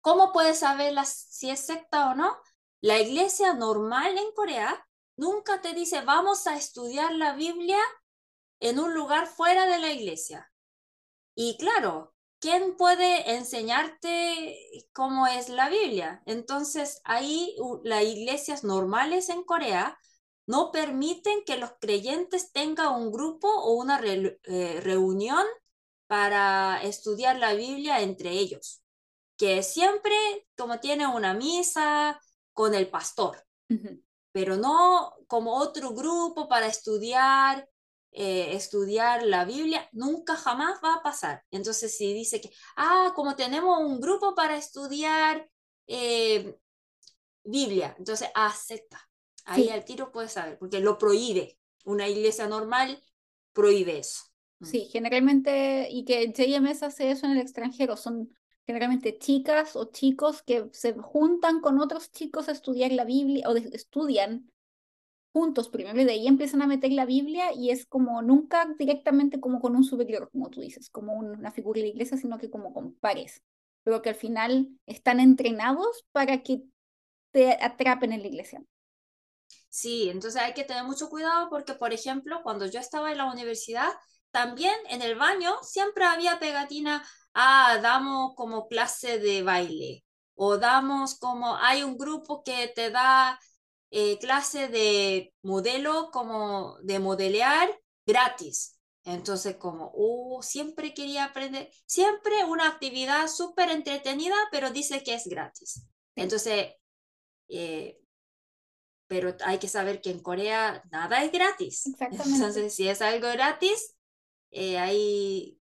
C: ¿Cómo puedes saber las, si es secta o no? La iglesia normal en Corea nunca te dice, vamos a estudiar la Biblia en un lugar fuera de la iglesia. Y claro, ¿quién puede enseñarte cómo es la Biblia? Entonces, ahí las iglesias normales en Corea no permiten que los creyentes tengan un grupo o una eh, reunión para estudiar la Biblia entre ellos, que siempre como tiene una misa con el pastor pero no como otro grupo para estudiar, eh, estudiar la Biblia, nunca jamás va a pasar. Entonces, si dice que, ah, como tenemos un grupo para estudiar eh, Biblia, entonces acepta. Ahí
B: Sí.
C: al tiro puedes saber, porque lo prohíbe. Una iglesia normal prohíbe eso. Mm.
B: Sí, generalmente, y que JMS hace eso en el extranjero, son generalmente chicas o chicos que se juntan con otros chicos a estudiar la Biblia o de- estudian juntos primero y de ahí empiezan a meter la Biblia y es como nunca directamente como con un superior, como tú dices, como un- una figura de la iglesia, sino que como con pares, pero que al final están entrenados para que te atrapen en la iglesia.
C: Sí, entonces hay que tener mucho cuidado porque, por ejemplo, cuando yo estaba en la universidad, también en el baño siempre había pegatina, ah, damos como clase de baile o damos como, hay un grupo que te da eh, clase de modelo, como de modelear gratis. Entonces, como, oh, siempre quería aprender, siempre una actividad súper entretenida, pero dice que es gratis. Entonces, eh, pero hay que saber que en Corea nada es gratis.
B: Exactamente.
C: Entonces, si es algo gratis, eh, ahí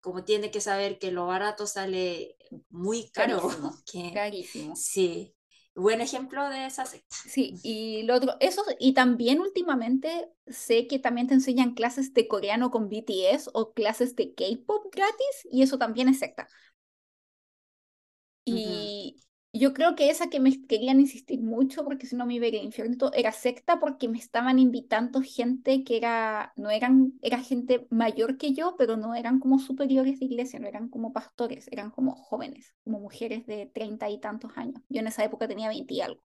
C: como tiene que saber que lo barato sale muy caro.
B: Carísimo,
C: que,
B: carísimo.
C: sí, buen ejemplo de esa secta.
B: Sí, y lo otro, eso, y también últimamente sé que también te enseñan clases de coreano con BTS o clases de K-pop gratis, y eso también es secta. Y yo creo que esa que me querían insistir mucho, porque si no me iba a ir al infierno, era secta porque me estaban invitando gente que era, no eran, era gente mayor que yo, pero no eran como superiores de iglesia, no eran como pastores, eran como jóvenes, como mujeres de treinta y tantos años. Yo en esa época tenía 20 y algo.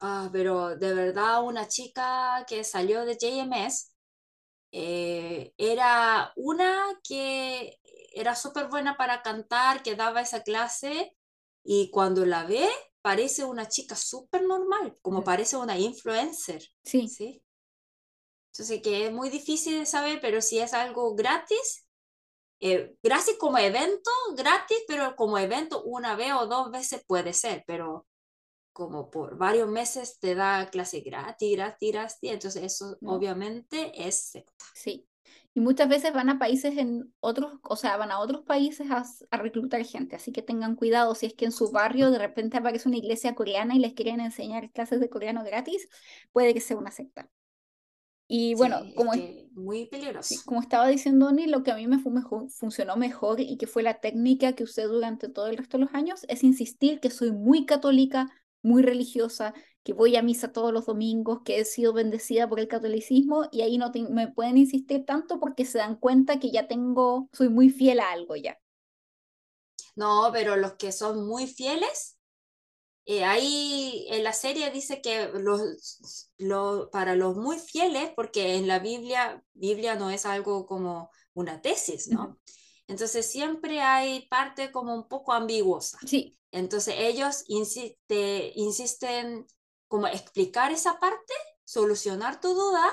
C: Ah, pero de verdad una chica que salió de JMS eh, era una que era súper buena para cantar, que daba esa clase y cuando la ve parece una chica súper normal, como parece una influencer,
B: Sí,
C: ¿sí? Entonces que es muy difícil de saber, pero si es algo gratis, eh, gratis como evento, gratis, pero como evento una vez o dos veces puede ser, pero como por varios meses te da clase gratis, gratis, gratis, entonces eso
B: No.
C: obviamente es secta.
B: sí. Y muchas veces van a países en otros, o sea, van a otros países a, a reclutar gente, así que tengan cuidado si es que en su barrio de repente aparece una iglesia coreana y les quieren enseñar clases de coreano gratis, puede que sea una secta. Y bueno,
C: Sí,
B: como, es-
C: que muy peligroso.
B: como estaba diciendo Oni, lo que a mí me mejor- funcionó mejor y que fue la técnica que usé durante todo el resto de los años es insistir que soy muy católica, muy religiosa, que voy a misa todos los domingos, que he sido bendecida por el catolicismo y ahí no te- me pueden insistir tanto porque se dan cuenta que ya tengo, soy muy fiel a algo ya.
C: No, pero los que son muy fieles, eh, ahí en la serie dice que los, lo- para los muy fieles, porque en la Biblia, Biblia no es algo como una tesis. ¿no? Entonces siempre hay parte como un poco ambiguosa.
B: Sí,
C: Entonces ellos insiste, insisten como explicar esa parte, solucionar tu duda.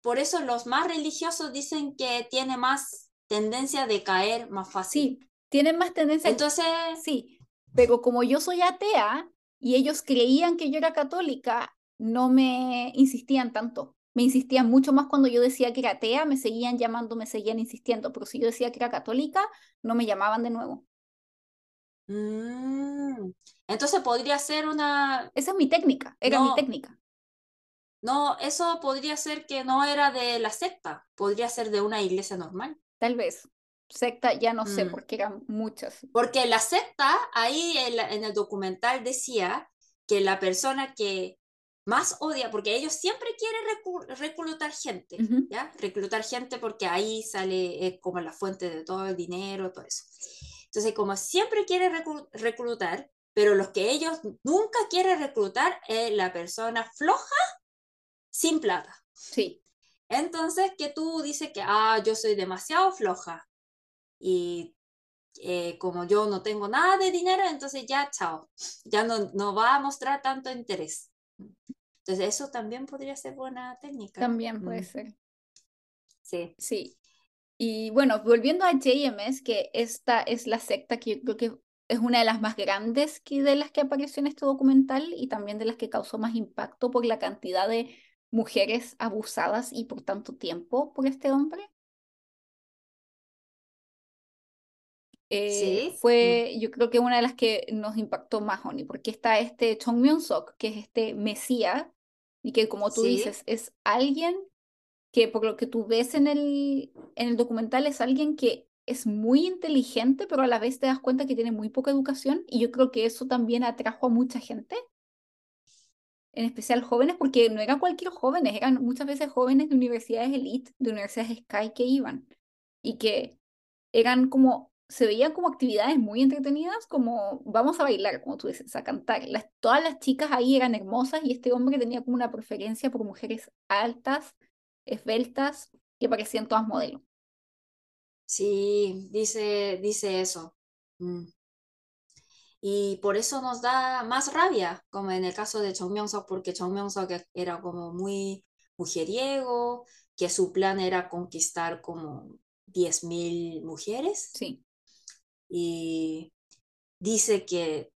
C: Por eso los más religiosos dicen que tiene más tendencia de caer más fácil.
B: sí, tienen más tendencia,
C: Entonces,
B: sí, pero como yo soy atea y ellos creían que yo era católica, no me insistían tanto. Me insistían mucho más cuando yo decía que era atea, me seguían llamando, me seguían insistiendo, pero si yo decía que era católica, no me llamaban de nuevo.
C: Mm, entonces podría ser una,
B: Esa es mi técnica, era mi
C: No.
B: técnica.
C: no, eso podría ser que no era de la secta, podría ser de una iglesia normal.
B: Tal vez. Secta, ya no sé,
C: Mm.
B: porque eran muchas.
C: Porque la secta, ahí en, la- en el documental decía que la persona que más odia, porque ellos siempre quieren reclutar gente,
B: Ujú.
C: ¿ya? Reclutar gente porque ahí sale eh, como la fuente de todo el dinero, todo eso. Entonces, como siempre quieren reclu- reclutar, pero los que ellos nunca quieren reclutar es la persona floja sin plata.
B: Sí,
C: Entonces, que tú dices que, ah, yo soy demasiado floja y eh, como yo no tengo nada de dinero, entonces ya, chao, ya no, no va a mostrar tanto interés. Entonces, eso también podría ser buena técnica.
B: también puede
C: Mm,
B: ser.
C: Sí,
B: Sí. Y bueno, volviendo a JMS, que esta es la secta que yo creo que es una de las más grandes que de las que apareció en este documental y también de las que causó más impacto por la cantidad de mujeres abusadas y por tanto tiempo por este hombre. Eh,
C: Sí,
B: fue, yo creo que una de las que nos impactó más, Oni, porque está este Chong Myung-sok, que es este mesías, y que como tú
C: Sí.
B: dices, es alguien que por lo que tú ves en el, en el documental es alguien que es muy inteligente, pero a la vez te das cuenta que tiene muy poca educación, y yo creo que eso también atrajo a mucha gente, en especial jóvenes, porque no eran cualquier jóvenes, eran muchas veces jóvenes de universidades elite, de universidades Sky que iban, y que eran como, se veían como actividades muy entretenidas, como vamos a bailar, como tú dices, a cantar. Las, todas las chicas ahí eran hermosas y este hombre tenía como una preferencia por mujeres altas, esbeltas, que parecían todas modelos.
C: sí, dice, dice eso. Mm. Y por eso nos da más rabia, como en el caso de Chong Myung-sok, porque Chong Myung-sok e- era como muy mujeriego, que su plan era conquistar como 10.000 mujeres.
B: Sí,
C: y dice que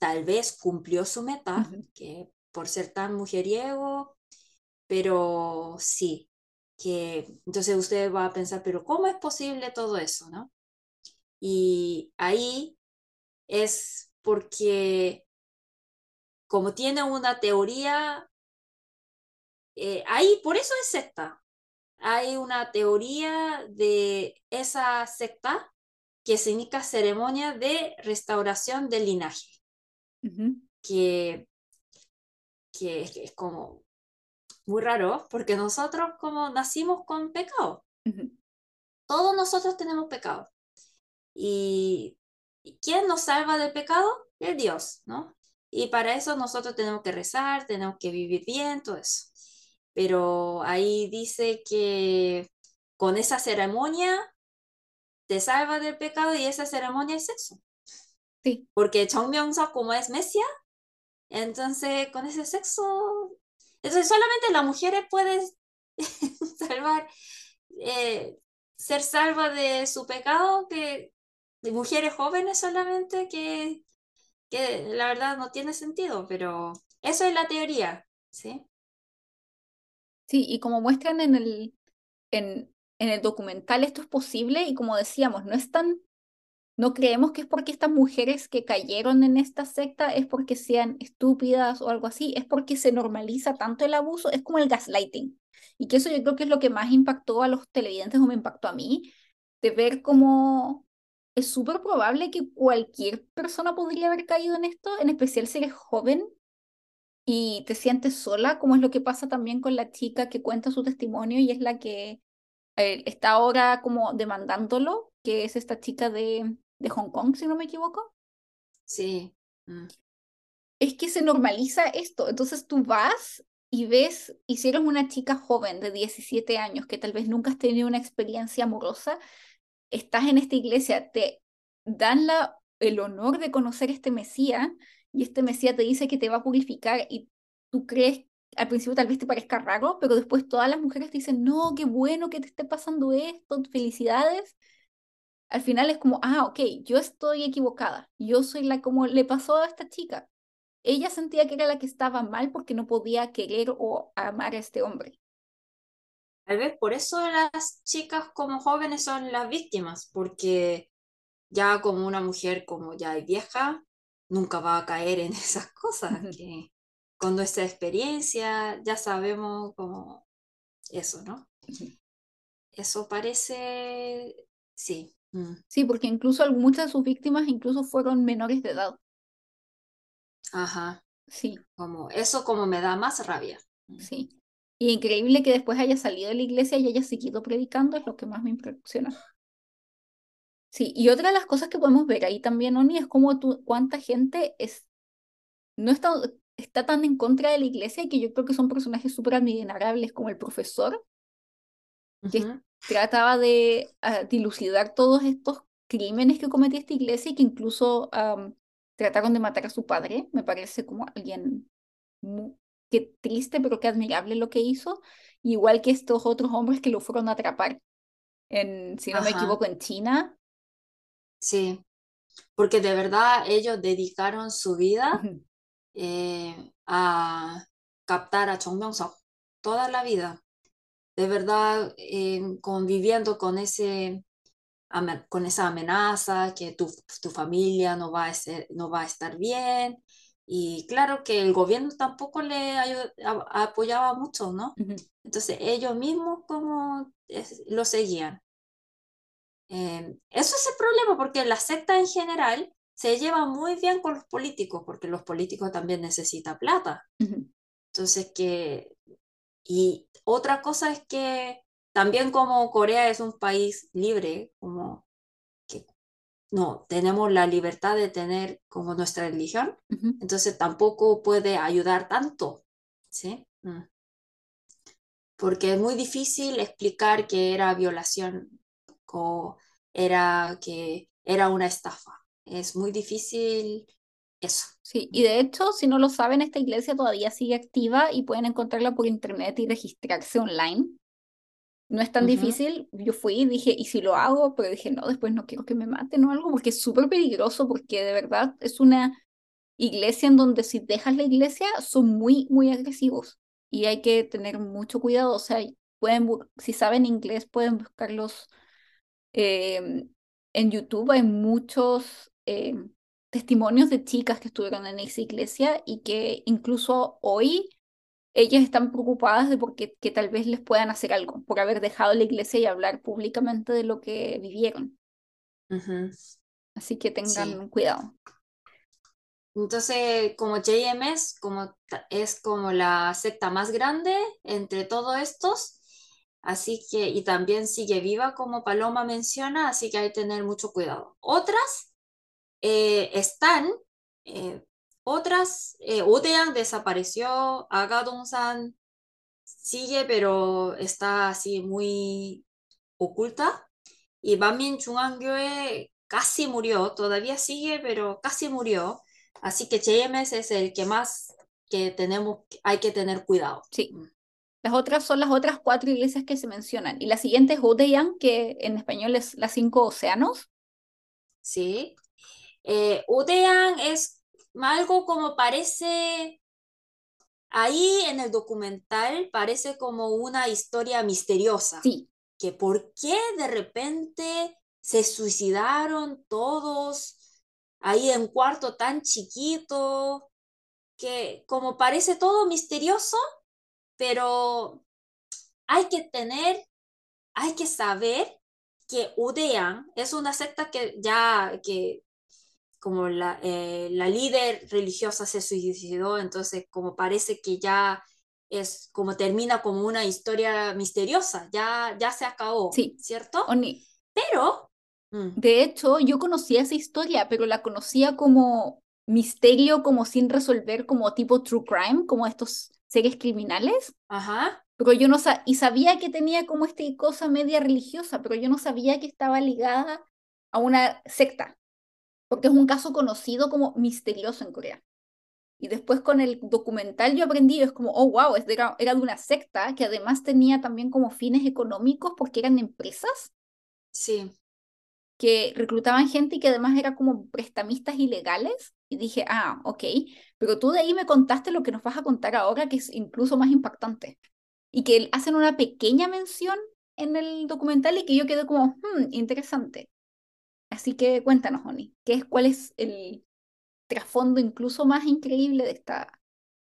C: tal vez cumplió su meta, que por ser tan mujeriego, pero sí, que entonces usted va a pensar, pero ¿cómo es posible todo eso, no? Y ahí es porque como tiene una teoría, eh, ahí por eso es secta. Hay una teoría de esa secta que significa ceremonia de restauración del linaje, que, que es como muy raro, porque nosotros como nacimos con pecado. Todos nosotros tenemos pecado. Y, ¿quién nos salva del pecado? El Dios, ¿no? Y para eso nosotros tenemos que rezar, tenemos que vivir bien, todo eso. Pero ahí dice que con esa ceremonia te salva del pecado y esa ceremonia es sexo.
B: Sí.
C: Porque Chong como es Mesia, entonces con ese sexo entonces solamente las mujeres pueden salvar, eh, ser salvas de su pecado, que de mujeres jóvenes solamente, que, que la verdad no tiene sentido, pero eso es la teoría, ¿sí?
B: Sí, y como muestran en el, en, en el documental, esto es posible y como decíamos, no es tan no creemos que es porque estas mujeres que cayeron en esta secta es porque sean estúpidas o algo así, es porque se normaliza tanto el abuso, es como el gaslighting. Y que eso yo creo que es lo que más impactó a los televidentes o me impactó a mí, de ver cómo es súper probable que cualquier persona podría haber caído en esto, en especial si eres joven y te sientes sola, como es lo que pasa también con la chica que cuenta su testimonio y es la que está ahora como demandándolo, que es esta chica de, de Hong Kong, si no me equivoco.
C: Sí. Mm.
B: Es que se normaliza esto. Entonces tú vas y ves, y si eres una chica joven de 17 años que tal vez nunca has tenido una experiencia amorosa, estás en esta iglesia, te dan la, el honor de conocer este Mesías y este Mesías te dice que te va a purificar y tú crees al principio tal vez te parezca raro, pero después todas las mujeres te dicen, no, qué bueno que te esté pasando esto, felicidades. Al final es como, ah, ok, yo estoy equivocada, yo soy la como le pasó a esta chica. Ella sentía que era la que estaba mal porque no podía querer o amar a este hombre.
C: Tal vez por eso las chicas como jóvenes son las víctimas, porque ya como una mujer como ya es vieja, nunca va a caer en esas cosas que con nuestra experiencia ya sabemos como eso, ¿no? Eso parece, sí.
B: Mm. Sí, porque incluso muchas de sus víctimas incluso fueron menores de edad.
C: Ajá.
B: Sí.
C: Como, eso como me da más rabia.
B: Mm. Sí. Y increíble que después haya salido de la iglesia y haya seguido predicando, es lo que más me impresiona. Sí, y otra de las cosas que podemos ver ahí también, Oni, es como tú, cuánta gente es, no está, está tan en contra de la iglesia que yo creo que son personajes súper admirables como el profesor, que trataba de uh, dilucidar todos estos crímenes que cometía esta iglesia y que incluso trataron de matar a su padre. Me parece como alguien muy, que triste, pero que admirable lo que hizo. Igual que estos otros hombres que lo fueron a atrapar, en, si no me equivoco, en China.
C: Sí, porque de verdad ellos dedicaron su vida eh, a captar a Chong Myung-sok toda la vida. De verdad, eh, conviviendo con, ese, con esa amenaza que tu, tu familia no va, a ser, no va a estar bien. Y claro que el gobierno tampoco le apoyaba mucho, ¿no? Entonces ellos mismos como lo seguían. Eh, eso es el problema, porque la secta en general se lleva muy bien con los políticos, porque los políticos también necesitan plata. Entonces, que... Y otra cosa es que también como Corea es un país libre, como que no, tenemos la libertad de tener como nuestra religión, entonces tampoco puede ayudar tanto, ¿sí? Mm. Porque es muy difícil explicar que era violación o era que era una estafa es muy difícil eso.
B: Sí, y de hecho, si no lo saben, esta iglesia todavía sigue activa y pueden encontrarla por internet y registrarse online. No es tan difícil. Yo fui y dije, ¿y si lo hago? Pero dije, no, después no quiero que me maten o algo, porque es súper peligroso, porque de verdad es una iglesia en donde si dejas la iglesia son muy, muy agresivos y hay que tener mucho cuidado. O sea, pueden, si saben inglés, pueden buscarlos em, en YouTube. Hay muchos em, testimonios de chicas que estuvieron en esa iglesia y que incluso hoy ellas están preocupadas de porque, que tal vez les puedan hacer algo por haber dejado la iglesia y hablar públicamente de lo que vivieron. Así que tengan cuidado.
C: Entonces, como JMS como es como la secta más grande entre todos estos, así que, y también sigue viva como Paloma menciona, así que hay que tener mucho cuidado. Otras eh, están, eh, otras, eh, desapareció, Agadon-san sigue, pero está así muy oculta, y Bamin Chungangyoe casi murió, todavía sigue, pero casi murió. Así que JMS es el que más que tenemos, hay que tener cuidado.
B: Sí. Las otras son las otras cuatro iglesias que se mencionan. Y la siguiente es Udeyan, que en español es las cinco océanos.
C: Sí. Eh, Udeyan es algo como parece, ahí en el documental parece como una historia misteriosa.
B: Sí.
C: Que por qué de repente se suicidaron todos ahí en cuarto tan chiquito, que como parece todo misterioso, pero hay que tener, hay que saber que Udean es una secta que ya, que como la, eh, la líder religiosa se suicidó, entonces como parece que ya es como termina como una historia misteriosa, ya, ya se acabó,
B: sí.
C: ¿cierto?
B: Oni.
C: Pero
B: Mm. De hecho, yo conocía esa historia, pero la conocía como misterio, como sin resolver, como tipo true crime, como estos seres criminales.
C: Ajá.
B: Pero yo no sabía, y sabía que tenía como esta cosa media religiosa, pero yo no sabía que estaba ligada a una secta, porque es un caso conocido como misterioso en Corea. Y después con el documental yo aprendí, es como, oh, wow, era, era de una secta que además tenía también como fines económicos porque eran empresas.
C: Sí
B: que reclutaban gente y que además era como prestamistas ilegales. Y dije, ah, ok, pero tú de ahí me contaste lo que nos vas a contar ahora, que es incluso más impactante. Y que hacen una pequeña mención en el documental y que yo quedé como, hmm, interesante. Así que cuéntanos, Oni, ¿qué es, ¿cuál es el trasfondo incluso más increíble de esta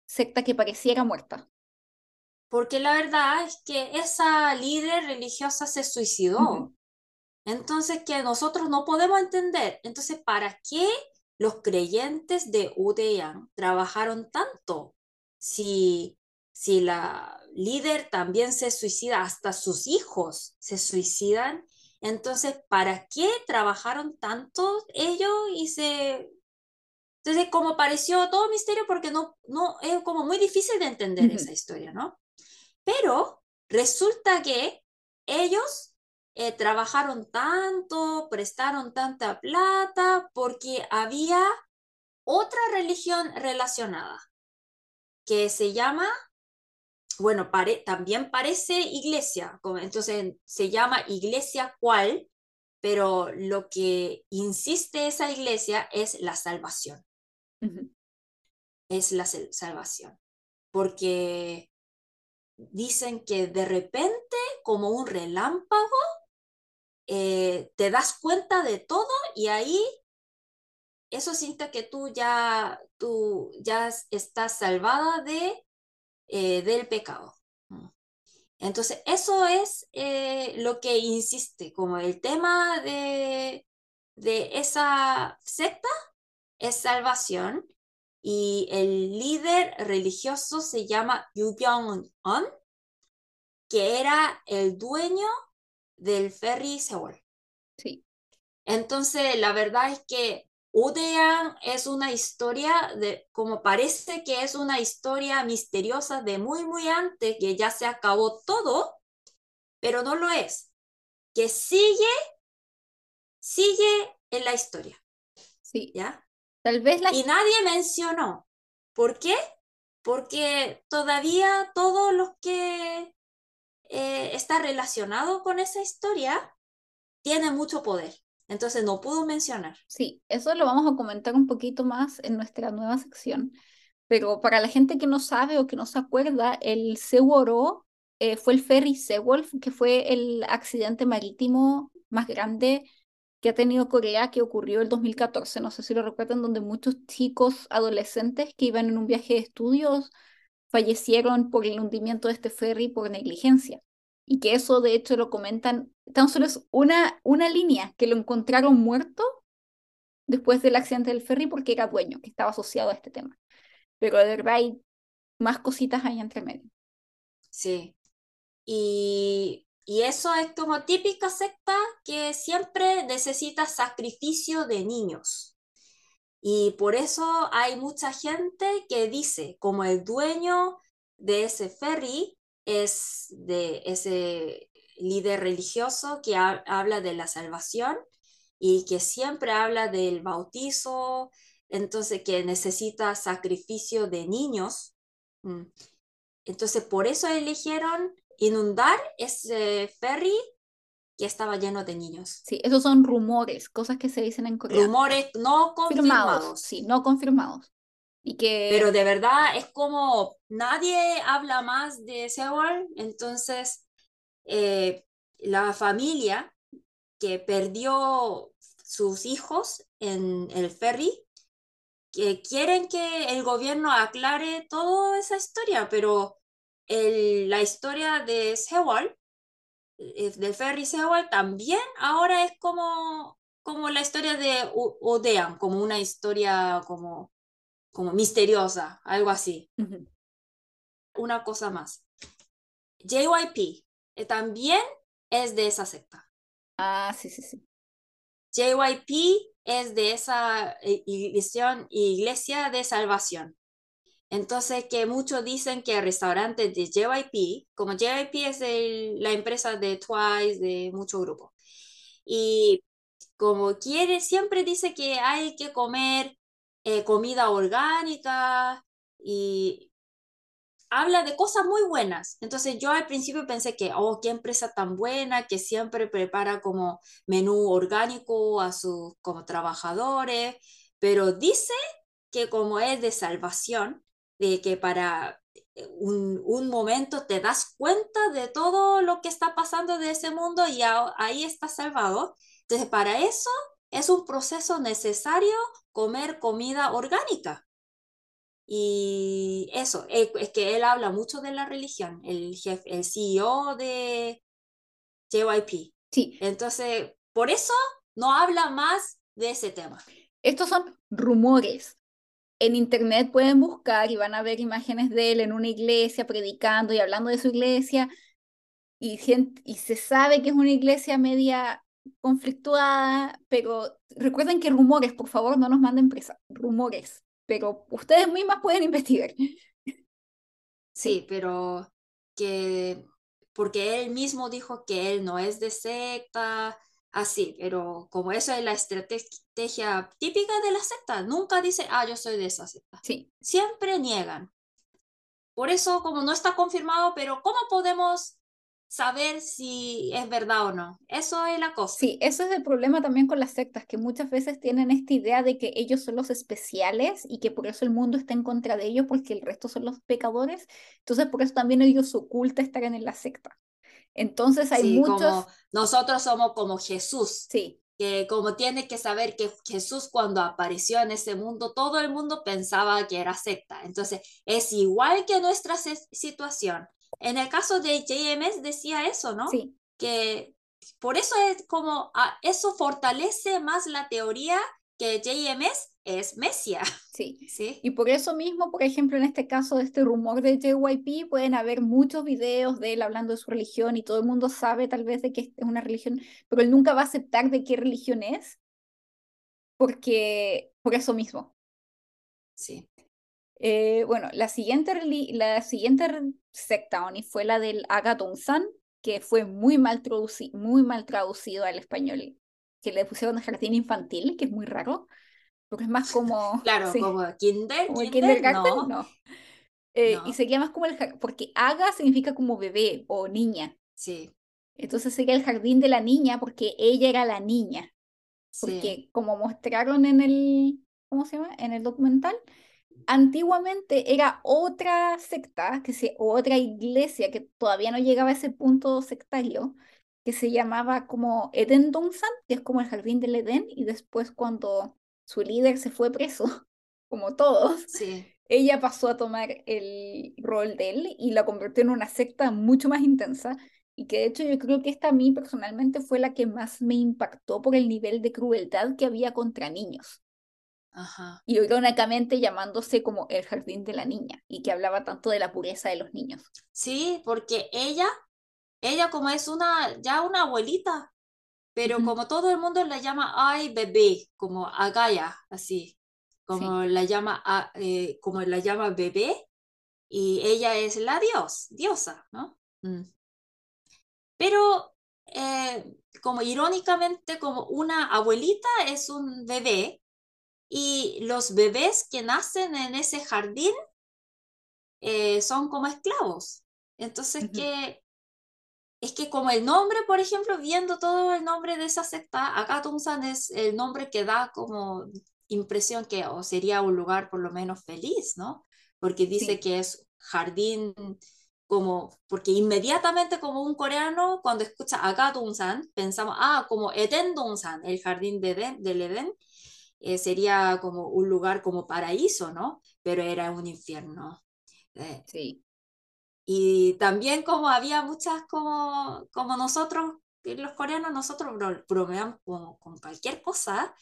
B: secta que pareciera muerta?
C: Porque la verdad es que esa líder religiosa se suicidó. Entonces, que nosotros no podemos entender. Entonces, ¿para qué los creyentes de Udeyan trabajaron tanto? Si, si la líder también se suicida, hasta sus hijos se suicidan. Entonces, ¿para qué trabajaron tanto ellos y se... Entonces, como pareció todo misterio porque no, no es como muy difícil de entender esa historia, ¿no? Pero resulta que ellos eh, trabajaron tanto, prestaron tanta plata, porque había otra religión relacionada que se llama, bueno, también parece iglesia, entonces se llama iglesia cual, pero lo que insiste esa iglesia es la salvación. Es la salvación. Porque dicen que de repente, como un relámpago, eh, te das cuenta de todo y ahí eso siente que tú ya, tú ya estás salvada de, eh, del pecado. Mm. Entonces, eso es eh, lo que insiste, como el tema de, de esa secta es salvación y el líder religioso se llama Yu Byung-on, que era el dueño del ferry Seoul.
B: Sí.
C: Entonces, la verdad es que Udean es una historia de, como parece que es una historia misteriosa de muy, muy antes, que ya se acabó todo, pero no lo es. Que sigue, sigue en la historia.
B: Sí.
C: ¿Ya?
B: Tal vez la...
C: Y nadie mencionó. ¿Por qué? Porque todavía todos los que eh, está relacionado con esa historia, tiene mucho poder. Entonces no pudo mencionar.
B: Sí, eso lo vamos a comentar un poquito más en nuestra nueva sección. Pero para la gente que no sabe o que no se acuerda, el Seworo eh, fue el ferry Sewolf, que fue el accidente marítimo más grande que ha tenido Corea, que ocurrió el 2014, no sé si lo recuerdan, donde muchos chicos adolescentes que iban en un viaje de estudios fallecieron por el hundimiento de este ferry por negligencia. Y que eso de hecho lo comentan, tan solo es una, una línea, que lo encontraron muerto después del accidente del ferry porque era dueño, que estaba asociado a este tema. Pero de verdad hay más cositas ahí entre medio.
C: Sí. Y y eso es como típica secta que siempre necesita sacrificio de niños. Y por eso hay mucha gente que dice, como el dueño de ese ferry es de ese líder religioso que habla de la salvación y que siempre habla del bautizo, entonces que necesita sacrificio de niños. Mm. Entonces por eso eligieron inundar ese ferry que estaba lleno de niños.
B: Sí, esos son rumores, cosas que se dicen en Corea.
C: Rumores no confirmados.
B: Sí, no confirmados. Y que...
C: Pero de verdad es como nadie habla más de Sewol, entonces eh, la familia que perdió sus hijos en el ferry, que quieren que el gobierno aclare toda esa historia, pero la historia de Sewol, eh, del ferry Sewol, también ahora es como, como la historia de Odean, como una historia como, como misteriosa, algo así. Una cosa más. JYP eh, también es de esa secta.
B: Ah, sí, sí, sí.
C: JYP es de esa eh, iglesia, iglesia de salvación. Entonces, que muchos dicen que el restaurante de JYP, como JYP es la empresa de Twice, de muchos grupos, y como quiere, siempre dice que hay que comer eh, comida orgánica y habla de cosas muy buenas. Entonces yo al principio pensé que, oh, qué empresa tan buena que siempre prepara como menú orgánico a sus como trabajadores, pero dice que como es de salvación, de que para eh, un, un, momento te das cuenta de todo lo que está pasando de ese mundo y ahí estás salvado. Entonces, para eso es un proceso necesario comer comida orgánica. Y eso, eh, es que él habla mucho de la religión, el, jefe, el CEO de JYP.
B: Sí.
C: Entonces, por eso no habla más de ese tema.
B: Estos son rumores, en internet pueden buscar y van a ver imágenes de él en una iglesia predicando y hablando de su iglesia y, y se sabe que es una iglesia media conflictuada, pero recuerden que rumores, por favor, no nos manden presa, rumores, pero ustedes mismas pueden investigar.
C: Sí, pero que porque él mismo dijo que él no es de secta, así, pero como eso es la estrategia típica de la secta, nunca dice, ah, yo soy de esa secta.
B: Sí.
C: Siempre niegan. Por eso, como no está confirmado, pero ¿cómo podemos saber si es verdad o no? Eso es la cosa.
B: Sí, eso es el problema también con las sectas, que muchas veces tienen esta idea de que ellos son los especiales y que por eso el mundo está en contra de ellos porque el resto son los pecadores. Entonces, por eso también ellos oculta estar en la secta. Entonces hay muchos...
C: Como nosotros somos como Jesús.
B: Sí.
C: Que como tiene que saber que Jesús cuando apareció en ese mundo, todo el mundo pensaba que era secta. Entonces es igual que nuestra situación. En el caso de JMS decía eso, ¿no?
B: Sí.
C: Que por eso es como, ah, eso fortalece más la teoría que JMS es Mesia.
B: Sí.
C: sí.
B: Y por eso mismo, por ejemplo, en este caso de este rumor de JYP, pueden haber muchos videos de él hablando de su religión y todo el mundo sabe tal vez de que es una religión, pero él nunca va a aceptar de qué religión es, porque por eso mismo.
C: Sí.
B: Eh, bueno, la siguiente, la siguiente secta Oni fue la del Agatonsan, que fue muy mal, muy mal traducido al español que le pusieron jardín infantil, que es muy raro, porque es más como...
C: Claro, como kinder,
B: como
C: kindergarten,
B: no. Eh, y sería más como el... Porque haga significa como bebé o niña.
C: Sí.
B: Entonces sería el jardín de la niña porque ella era la niña. porque como mostraron en el, ¿cómo se llama? En el documental, antiguamente era otra secta, que se, otra iglesia que todavía no llegaba a ese punto sectario, que se llamaba como Eden Dongsan, que es como el jardín del Edén, y después cuando su líder se fue preso, como todos,
C: Sí.
B: ella pasó a tomar el rol de él y la convirtió en una secta mucho más intensa y que de hecho yo creo que esta a mí personalmente fue la que más me impactó por el nivel de crueldad que había contra niños.
C: Ajá.
B: Y irónicamente llamándose como el jardín de la niña y que hablaba tanto de la pureza de los niños.
C: Sí, porque ella, ella como es una, ya una abuelita, pero como todo el mundo la llama ay bebé, como Agaya, así, como la llama, a- eh, como la llama bebé, y ella es la dios, diosa, ¿no? Mm. Pero eh, como irónicamente, como una abuelita es un bebé, y los bebés que nacen en ese jardín eh, son como esclavos. Entonces
B: Ujú.
C: que es que como el nombre, por ejemplo, viendo todo el nombre de esa secta, acá es el nombre que da como impresión que o sería un lugar por lo menos feliz, ¿no? Porque dice
B: Sí.
C: que es jardín como, porque inmediatamente como un coreano, cuando escucha acá pensamos, ah, como Eden Dongsan, el jardín de Edén- del Edén, eh, sería como un lugar como paraíso, ¿no? Pero era un infierno. Eh,
B: Sí.
C: y también como había muchas como, como nosotros, que los coreanos, nosotros bro- bromeamos con, con cualquier cosa.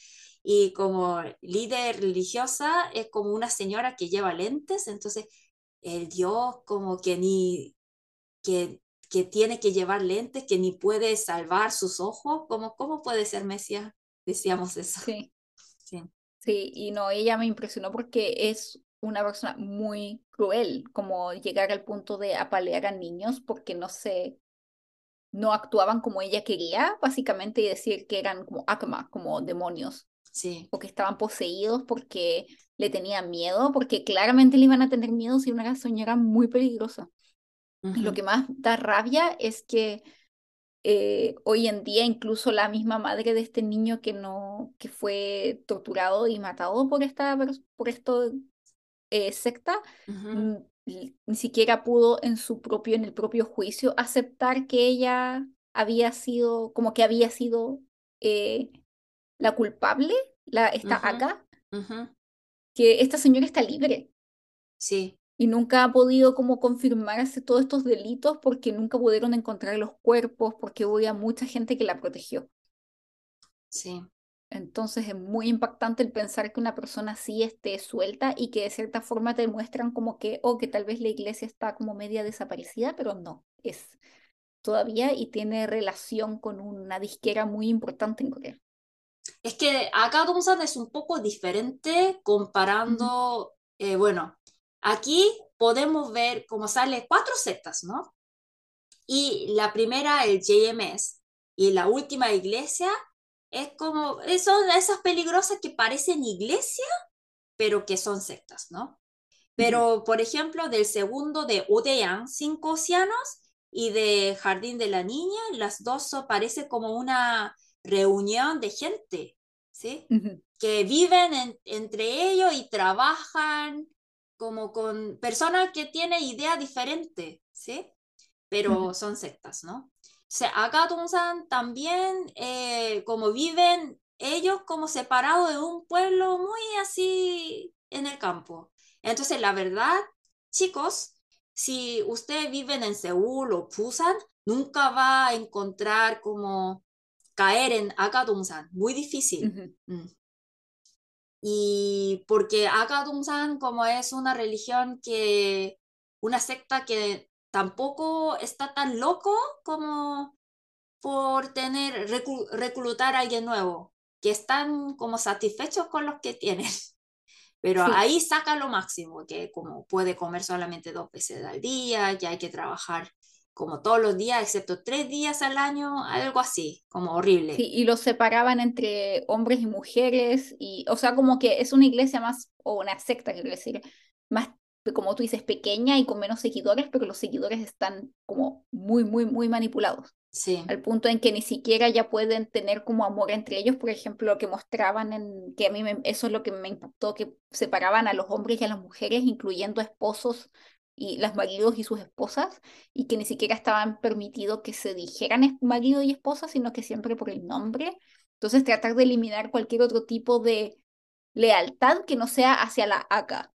C: Y como líder religiosa es como una señora que lleva lentes, entonces el Dios como que ni, que, que tiene que llevar lentes, que ni puede salvar sus ojos, como, ¿cómo puede ser Mesías? Decíamos eso.
B: Sí.
C: Sí.
B: Y no, ella me impresionó porque es una persona muy cruel, como llegar al punto de apalear a niños porque no se, no actuaban como ella quería, básicamente, y decir que eran como akma, como demonios,
C: Sí,
B: o que estaban poseídos porque le tenían miedo, porque claramente le iban a tener miedo si una señora muy peligrosa. Y lo que más da rabia es que eh, hoy en día incluso la misma madre de este niño que no que fue torturado y matado por esta por esto eh, secta ni siquiera pudo en su propio en el propio juicio aceptar que ella había sido como que había sido eh, la culpable la esta
C: Ujú,
B: acá que esta señora está libre.
C: Sí,
B: y nunca ha podido como confirmarse todos estos delitos porque nunca pudieron encontrar los cuerpos porque había mucha gente que la protegió
C: sí.
B: Entonces es muy impactante el pensar que una persona así esté suelta y que de cierta forma te muestran como que, o que tal vez la iglesia está como media desaparecida, pero no, es todavía y tiene relación con una disquera muy importante en Corea.
C: Es que acá Dongsan es un poco diferente comparando, eh, bueno, aquí podemos ver cómo sale cuatro sectas, ¿no? Y la primera, el JMS, y la última iglesia, es como, eh, son esas peligrosas que parecen iglesia, pero que son sectas, ¿no? Pero, por ejemplo, del segundo de Odeyan, Cinco Océanos, y de Jardín de la Niña, las dos parece como una reunión de gente, ¿sí? Que viven en- entre ellos y trabajan como con personas que tienen ideas diferentes, ¿sí? Pero son sectas, ¿no? O sea, acá también, eh, como viven ellos como separados de un pueblo muy así en el campo. Entonces, la verdad, chicos, si ustedes viven en Seúl o Busan, nunca va a encontrar como caer en Akadongsan, muy difícil. Mm. Y porque Akadongsan como es una religión que, una secta que tampoco está tan loco como por tener, reclu- reclutar a alguien nuevo, que están como satisfechos con los que tienen. Pero
B: Sí,
C: ahí saca lo máximo, que como puede comer solamente dos veces al día, que hay que trabajar como todos los días, excepto tres días al año, algo así, como horrible.
B: sí, y los separaban entre hombres y mujeres, y, o sea, como que es una iglesia más, o una secta, quiero decir, más, como tú dices, pequeña y con menos seguidores, pero los seguidores están como muy, muy, muy manipulados.
C: Sí.
B: al punto en que ni siquiera ya pueden tener como amor entre ellos, por ejemplo, lo que mostraban en, que a mí me- eso es lo que me impactó, que separaban a los hombres y a las mujeres, incluyendo esposos y los maridos y sus esposas, y que ni siquiera estaban permitido que se dijeran marido y esposa, sino que siempre por el nombre. Entonces tratar de eliminar cualquier otro tipo de lealtad que no sea hacia la AK.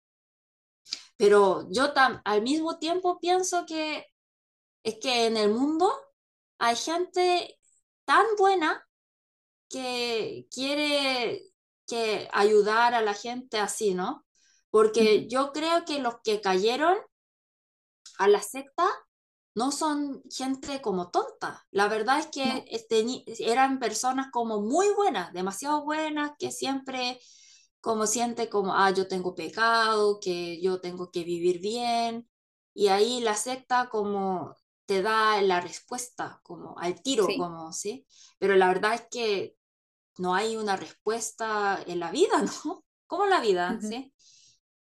C: Pero yo tam- al mismo tiempo pienso que es que en el mundo hay gente tan buena que quiere que ayudar a la gente así, ¿no? Porque yo creo que los que cayeron a la secta no son gente como tonta. La verdad es que
B: No.
C: este, eran personas como muy buenas, demasiado buenas, que siempre como siente como, ah, yo tengo pecado, que yo tengo que vivir bien. Y ahí la secta como te da la respuesta, como al tiro,
B: Sí.
C: como, ¿sí? Pero la verdad es que no hay una respuesta en la vida, ¿no? Como la vida,
B: Ujú.
C: ¿sí?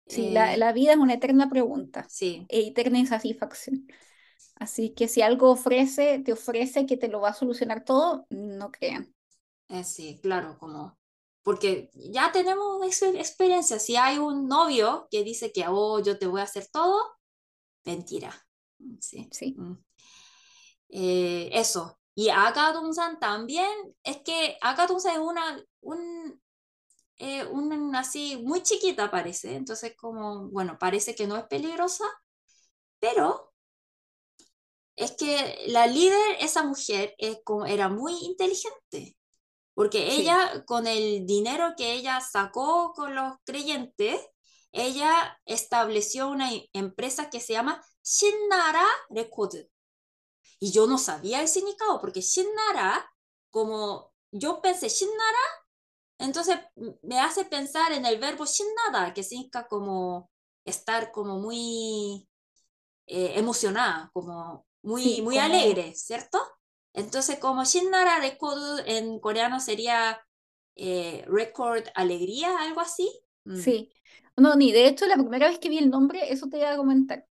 B: Sí, la,
C: Eh,
B: la vida es una eterna pregunta.
C: sí,
B: e eterna insatisfacción. Así que si algo ofrece, te ofrece que te lo va a solucionar todo, no crean.
C: eh, sí, claro, como, porque ya tenemos esa experiencia. Si hay un novio que dice que, oh, yo te voy a hacer todo, mentira, sí.
B: Sí,
C: Mm. Eh, eso. Y Akadongsan también, es que Akadongsan es una, un, eh, un así muy chiquita parece, entonces como, bueno, parece que no es peligrosa, pero es que la líder, esa mujer, es como, era muy inteligente, porque
B: sí,
C: ella, con el dinero que ella sacó con los creyentes, ella estableció una i- empresa que se llama Shinnara Record. Y yo no sabía el significado, porque Shinnara, como yo pensé Shinnara, entonces me hace pensar en el verbo Shinnada, que significa como estar como muy eh, emocionada, como muy,
B: sí,
C: muy
B: como,
C: alegre, ¿cierto? Entonces, como Shinnara record en coreano sería eh, record alegría, algo así. Mm,
B: sí. No, ni de hecho, la primera vez que vi el nombre, eso te iba a comentar,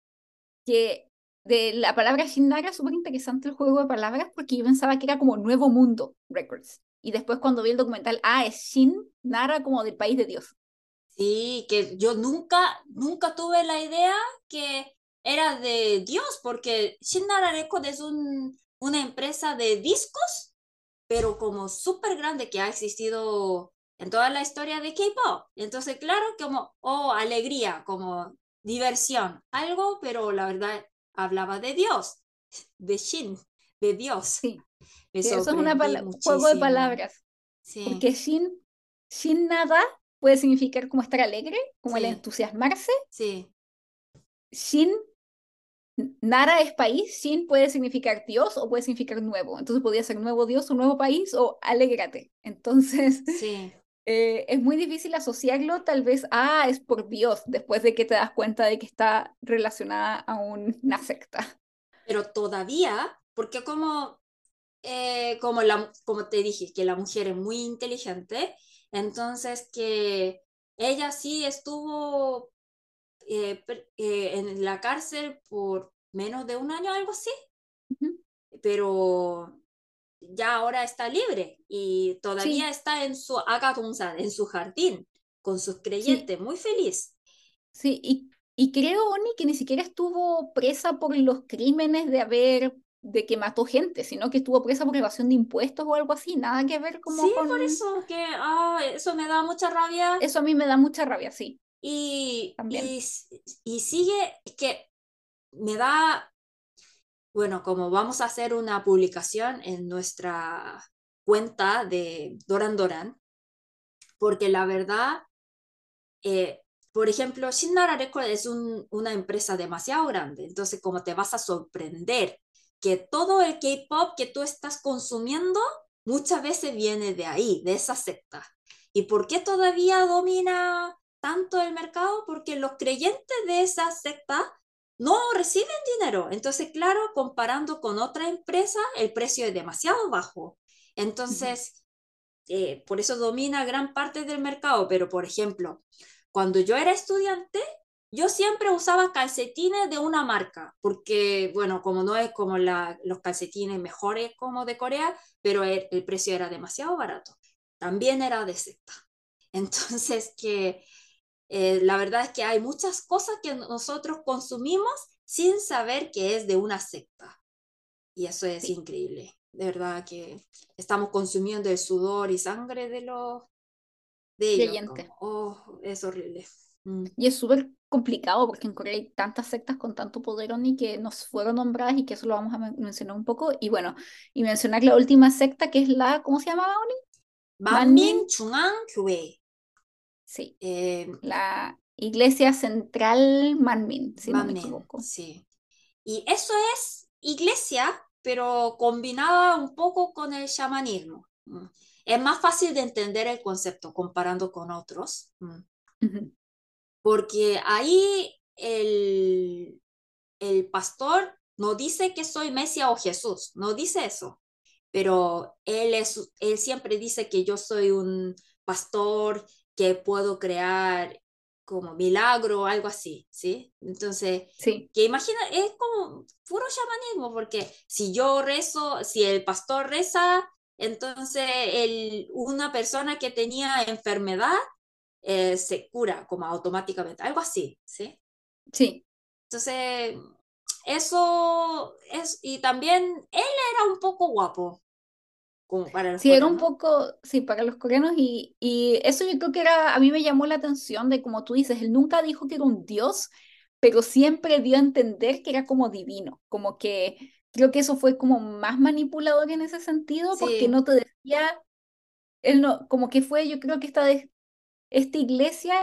B: que de la palabra Shinnara es súper interesante el juego de palabras porque yo pensaba que era como Nuevo Mundo Records. Y después cuando vi el documental, ah, es Shin Nara como del país de Dios.
C: Sí, que yo nunca, nunca tuve la idea que era de Dios, porque Shinnara Record es un, una empresa de discos, pero como súper grande que ha existido en toda la historia de K-pop. Entonces, claro, como, oh, alegría, como diversión, algo, pero la verdad hablaba de Dios, de Shin, de Dios.
B: Sí, eso es un juego de palabras.
C: Sí,
B: Porque Shin, Shin Nada puede significar como estar alegre, como el
C: sí,
B: entusiasmarse.
C: sí,
B: Shin, Nara es país, Shin puede significar Dios o puede significar nuevo. Entonces podría ser nuevo Dios o nuevo país o alégrate. Entonces
C: sí.
B: eh, es muy difícil asociarlo tal vez, ah, es por Dios, después de que te das cuenta de que está relacionada a un- una secta.
C: Pero todavía, porque como, eh, como, la, como te dije, que la mujer es muy inteligente, entonces que ella sí estuvo eh, eh, en la cárcel por menos de un año, algo así,
B: Ujú.
C: pero ya ahora está libre y todavía
B: Sí,
C: está en su en su jardín, con sus
B: sí,
C: creyentes, muy feliz.
B: sí. Y, y creo, Oni, que ni siquiera estuvo presa por los crímenes de haber, de que mató gente, sino que estuvo presa por evasión de impuestos o algo así. Nada que ver como
C: Sí,
B: con...
C: por eso que ah, eso me da mucha rabia.
B: Eso a mí me da mucha rabia, sí,
C: Y,
B: también.
C: y, y sigue, es que me da, bueno, como vamos a hacer una publicación en nuestra cuenta de Doran Doran, porque la verdad, eh, por ejemplo, Shinnara Record es un- una empresa demasiado grande, entonces como te vas a sorprender que todo el K-pop que tú estás consumiendo muchas veces viene de ahí, de esa secta. ¿Y por qué todavía domina tanto el mercado? Porque los creyentes de esa secta no reciben dinero. Entonces, claro, comparando con otra empresa, el precio es demasiado bajo. Entonces, eh, por eso domina gran parte del mercado. Pero, por ejemplo, cuando yo era estudiante, yo siempre usaba calcetines de una marca, porque, bueno, como no es como la, los calcetines mejores como de Corea, pero el, el precio era demasiado barato. También era de secta. Entonces, que eh, la verdad es que hay muchas cosas que nosotros consumimos sin saber que es de una secta. Y eso es increíble. De verdad que estamos consumiendo el sudor y sangre de los de ellos. oh, es horrible.
B: Mm. Y es súper complicado porque en Corea hay tantas sectas con tanto poder ni que nos fueron nombradas y que eso lo vamos a mencionar un poco. Y bueno, y mencionar la última secta que es la, ¿cómo se llamaba, Oni?
C: Manmin Chungang.
B: Sí. Eh, la Iglesia Central Manmin, si no me equivoco.
C: Sí. Y eso es iglesia, pero combinada un poco con el chamanismo. Mm. Es más fácil de entender el concepto comparando con otros. Mm. Porque ahí el, el pastor no dice que soy Mesías o Jesús, no dice eso, pero él, es, él siempre dice que yo soy un pastor que puedo crear como milagro o algo así, ¿sí? Entonces,
B: sí.
C: que imagina, es como puro chamanismo, porque si yo rezo, si el pastor reza, entonces el, una persona que tenía enfermedad eh, se cura como automáticamente, algo así, ¿sí?
B: Sí.
C: Entonces, eso es, y también él era un poco guapo, como para los
B: Sí, era un poco, sí, para los coreanos y, y eso yo creo que era, a mí me llamó la atención de como tú dices, él nunca dijo que era un dios, pero siempre dio a entender que era como divino, como que creo que eso fue como más manipulador en ese sentido, porque no te decía, él no, como que fue, yo creo que esta, esta iglesia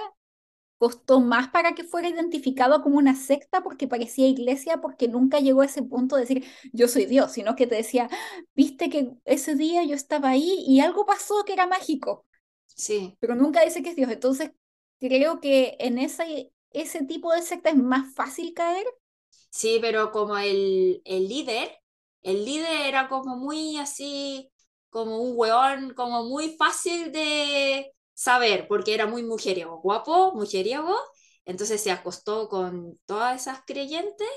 B: costó más para que fuera identificado como una secta porque parecía iglesia, porque nunca llegó a ese punto de decir yo soy Dios, sino que te decía, viste que ese día yo estaba ahí y algo pasó que era mágico.
C: Sí.
B: Pero nunca dice que es Dios. Entonces, creo que en ese, ese tipo de secta es más fácil caer.
C: Sí, pero como el, el líder, el líder era como muy así, como un weón, como muy fácil de, saber, porque era muy mujeriego, guapo, mujeriego, entonces se acostó con todas esas creyentes,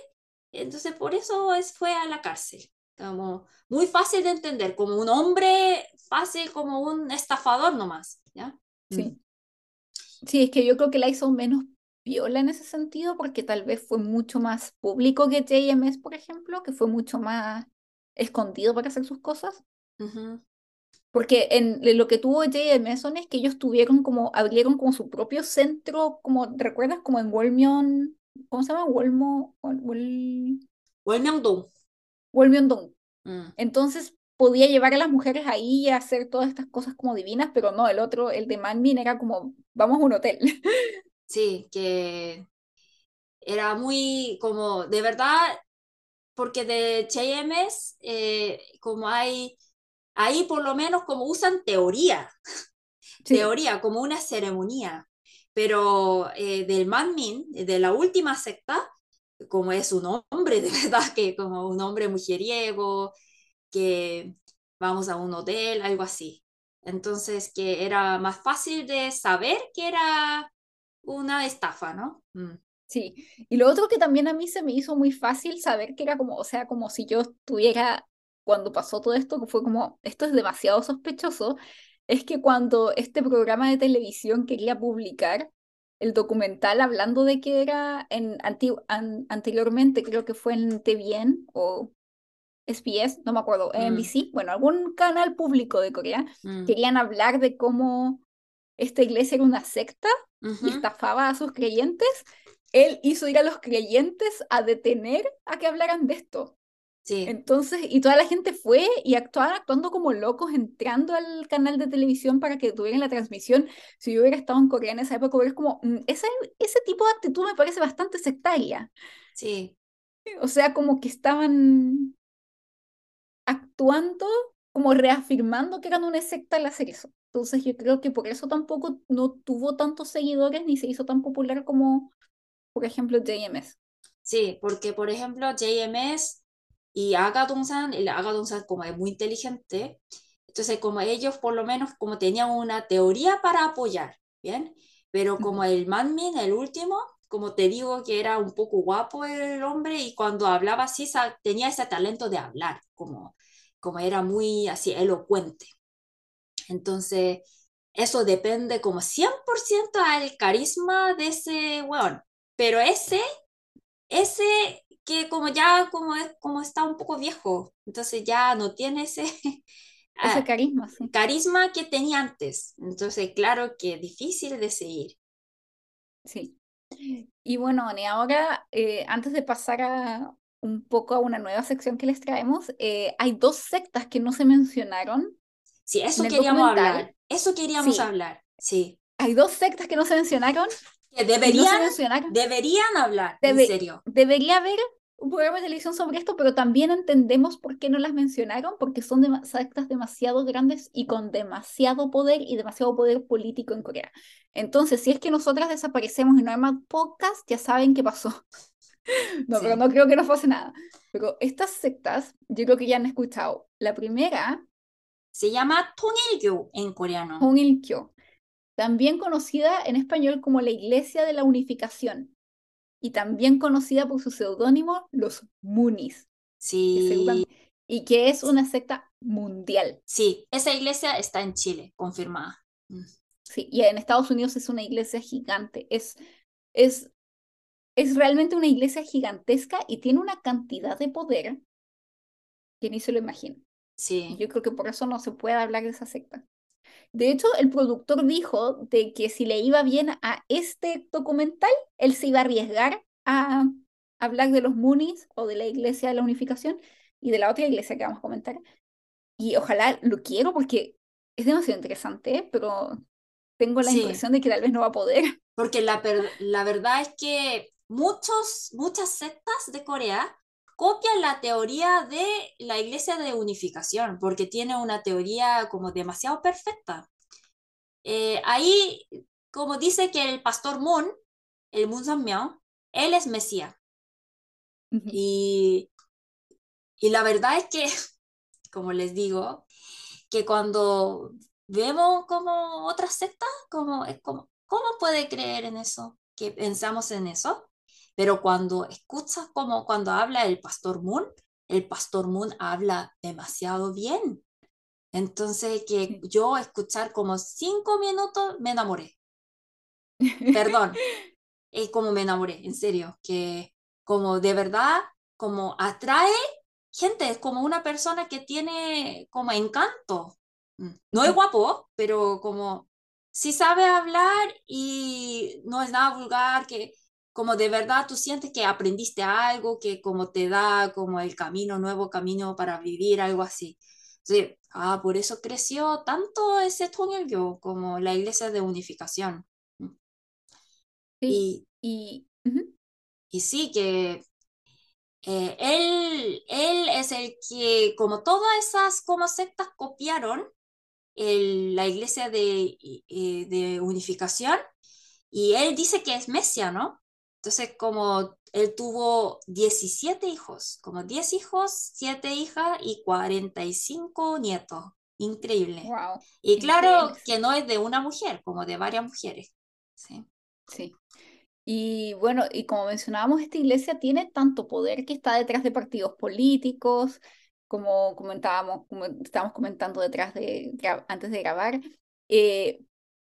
C: entonces por eso es, fue a la cárcel. Como muy fácil de entender, como un hombre fácil, como un estafador nomás, ¿ya?
B: Sí. Mm. Sí, es que yo creo que la hizo menos viola en ese sentido, porque tal vez fue mucho más público que JMS, por ejemplo, que fue mucho más escondido para hacer sus cosas. Porque en lo que tuvo J.M. Mason es que ellos tuvieron como, abrieron como su propio centro, como, ¿recuerdas? Como en Wolmyon, ¿cómo se llama? Wolmo, Wol...
C: Wolmyongdong.
B: Wolmyongdong. Mm. Entonces podía llevar a las mujeres ahí a hacer todas estas cosas como divinas, pero no, el otro, el de Manmin era como, vamos a un hotel.
C: Sí, que era muy como, de verdad, porque de JMS, eh, como hay ahí por lo menos como usan teoría, teoría como una ceremonia, pero eh, del Manmin, de la última secta, como es un hombre, de verdad, que como un hombre mujeriego, que vamos a un hotel, algo así. Entonces, que era más fácil de saber que era una estafa, ¿no? Mm.
B: Sí, y lo otro que también a mí se me hizo muy fácil saber que era como, o sea, como si yo estuviera cuando pasó todo esto, que fue como, esto es demasiado sospechoso, es que cuando este programa de televisión quería publicar el documental hablando de que era en anteriormente, creo que fue en TVN o SBS, no me acuerdo, mm. NBC, bueno, algún canal público de Corea, mm. querían hablar de cómo esta iglesia era una secta y estafaba a sus creyentes. Él hizo ir a los creyentes a detener a que hablaran de esto. Entonces, y toda la gente fue y actuaban actuando como locos, entrando al canal de televisión para que tuvieran la transmisión. Si yo hubiera estado en Corea en esa época, es como, mm, ese, ese tipo de actitud me parece bastante sectaria.
C: Sí.
B: O sea, como que estaban actuando, como reafirmando que eran una secta al hacer eso. Entonces yo creo que por eso tampoco no tuvo tantos seguidores ni se hizo tan popular como, por ejemplo, JMS.
C: Sí, porque por ejemplo, JMS y Aga Dongsan, el Aga Dongsan como es muy inteligente, entonces como ellos por lo menos como tenían una teoría para apoyar, ¿bien? Pero como el Manmin, el último, como te digo, que era un poco guapo el hombre y cuando hablaba así tenía ese talento de hablar, como, como era muy así elocuente. Entonces, eso depende como 100% al carisma de ese weón. Pero ese, ese que como ya como, es, como está un poco viejo, entonces ya no tiene ese,
B: ese carisma, sí.
C: carisma que tenía antes. Entonces, claro que difícil de seguir.
B: Sí. Y bueno, y ahora, eh, antes de pasar a un poco a una nueva sección que les traemos, eh, hay dos sectas que no se mencionaron.
C: Sí, eso queríamos hablar. Eso queríamos hablar, sí.
B: Hay dos sectas que no se mencionaron.
C: Que deberían, deberían hablar, en serio.
B: Debería haber un programa de televisión sobre esto, pero también entendemos por qué no las mencionaron, porque son sectas demasiado grandes y con demasiado poder y demasiado poder político en Corea. Entonces, si es que nosotras desaparecemos y no hay más podcast, ya saben qué pasó. No, pero no creo que no pase nada. Pero estas sectas, yo creo que ya han escuchado. La primera
C: se llama Tongilgyo en coreano.
B: Tongilgyo, también conocida en español como la Iglesia de la Unificación y también conocida por su seudónimo Los Munis.
C: Sí.
B: y que es una secta mundial.
C: Sí, esa iglesia está en Chile, confirmada. Mm.
B: Sí, y en Estados Unidos es una iglesia gigante. Es, es, es realmente una iglesia gigantesca y tiene una cantidad de poder que ni se lo imagina.
C: Sí.
B: Yo creo que por eso no se puede hablar de esa secta. De hecho, el productor dijo de que si le iba bien a este documental, él se iba a arriesgar a hablar de los Moonies o de la Iglesia de la Unificación y de la otra iglesia que vamos a comentar. Y ojalá lo quiero porque es demasiado interesante, pero tengo la impresión de que tal vez no va a poder.
C: Porque la, la verdad es que muchos, muchas sectas de Corea copian la teoría de la iglesia de unificación, porque tiene una teoría como demasiado perfecta. Eh, ahí, como dice que el pastor Moon, el Moon Samyang, él es Mesías. y, y la verdad es que, como les digo, que cuando vemos como otras sectas, como, es como, ¿cómo puede creer en eso? Que pensamos en eso. Pero cuando escuchas como cuando habla el pastor Moon, el pastor Moon habla demasiado bien. Entonces, que yo escuchar como cinco minutos me enamoré. Perdón, es como me enamoré, en serio, que como de verdad, como atrae gente, es como una persona que tiene como encanto. Mm, no es guapo, pero como sí sabe hablar y no es nada vulgar, que como de verdad tú sientes que aprendiste algo, que como te da como el camino, nuevo camino para vivir, algo así. Sí, ah, por eso creció tanto ese yo como la iglesia de unificación.
B: Sí, y,
C: y, sí, que eh, él, él es el que, como todas esas como sectas copiaron la iglesia de, eh, de unificación, y él dice que es Mesia, ¿no? Entonces, como él tuvo 17 hijos, como 10 hijos, 7 hijas y 45 nietos. Increíble.
B: Wow,
C: y claro que no es de una mujer, como de varias mujeres. Sí.
B: Sí. Y bueno, y como mencionábamos, esta iglesia tiene tanto poder que está detrás de partidos políticos, como comentábamos, como estábamos comentando detrás de, antes de grabar, eh,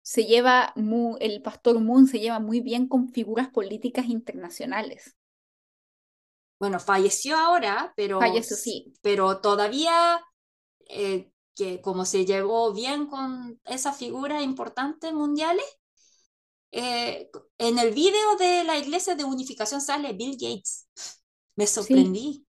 B: se lleva, el pastor Moon se lleva muy bien con figuras políticas internacionales.
C: Bueno, falleció ahora, pero,
B: falleció, sí.
C: pero todavía, eh, que como se llevó bien con esas figuras importantes mundiales, eh, en el video de la iglesia de unificación sale Bill Gates. Me sorprendí.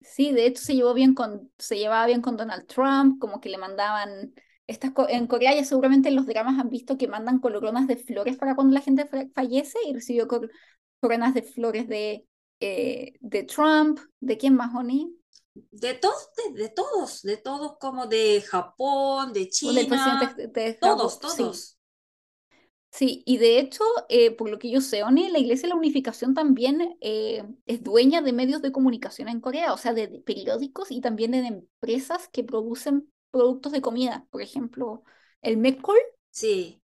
B: Sí. sí, de hecho se llevó bien con, se llevaba bien con Donald Trump, como que le mandaban estas, en Corea ya seguramente en los dramas han visto que mandan coronas de flores para cuando la gente fallece y recibió coronas de flores de, eh, de Trump, ¿de quién más, Oni?
C: De todos, de, todos, de todos como de Japón, de China,
B: de
C: todos, todos.
B: Sí. y de hecho, eh, por lo que yo sé, Oni, la Iglesia de la Unificación también eh, es dueña de medios de comunicación en Corea, o sea, de periódicos y también de empresas que producen productos de comida, por ejemplo, el mezcol.
C: Sí.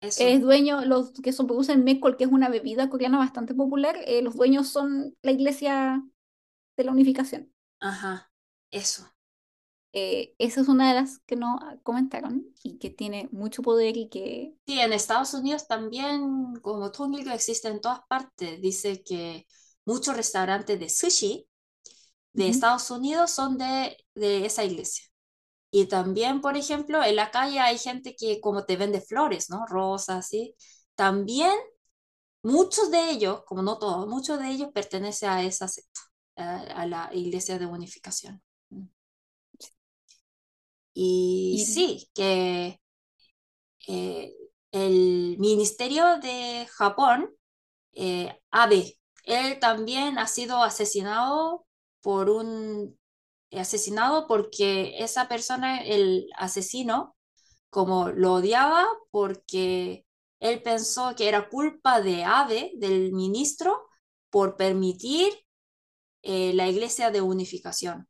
C: Eso.
B: Es dueño, los que son, producen mezcol, que es una bebida coreana bastante popular, eh, los dueños son la iglesia de la unificación.
C: Ajá, eso.
B: Eh, esa es una de las que no comentaron y que tiene mucho poder y que...
C: Sí, en Estados Unidos también, como Tongil existe en todas partes, dice que muchos restaurantes de sushi de
B: uh -huh.
C: Estados Unidos son de, de esa iglesia. Y también, por ejemplo, en la calle hay gente que como te vende flores, ¿no? Rosas, así. También muchos de ellos, como no todos, muchos de ellos pertenecen a esa secta, a, la iglesia de unificación. Mm. Y
B: Y-
C: sí, que eh, el Ministerio de Japón, eh, Abe, él también ha sido asesinado por un asesinado porque esa persona, el asesino, como lo odiaba porque él pensó que era culpa de Abe, del ministro, por permitir eh, la iglesia de unificación.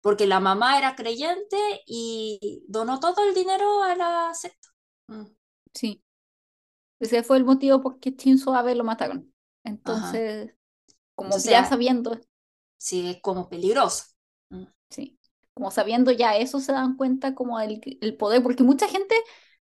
C: Porque la mamá era creyente y donó todo el dinero a la secta. Mm.
B: sí. Ese fue el motivo por Shinzo Abe lo mataron. Entonces, como
C: Entonces,
B: ya sabiendo,
C: Sí, es como peligroso.
B: Como sabiendo ya eso se dan cuenta como el, el poder, porque mucha gente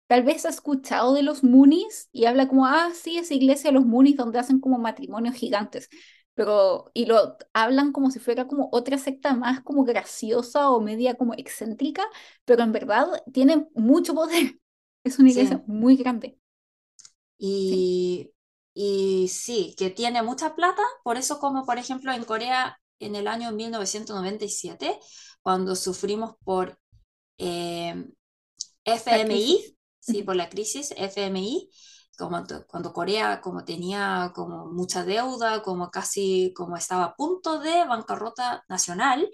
B: tal vez ha escuchado de los Moonies y habla como, ah, sí, esa iglesia de los Moonies donde hacen como matrimonios gigantes, pero, y lo hablan como si fuera como otra secta más como graciosa o media como excéntrica, pero en verdad tiene mucho poder. Es una
C: Sí.
B: iglesia muy grande.
C: Y, y sí, que tiene mucha plata, por eso como por ejemplo en Corea en el año 1997, cuando sufrimos por eh, FMI, sí, por la crisis FMI, como cuando Corea como tenía como mucha deuda, como casi como estaba a punto de bancarrota nacional,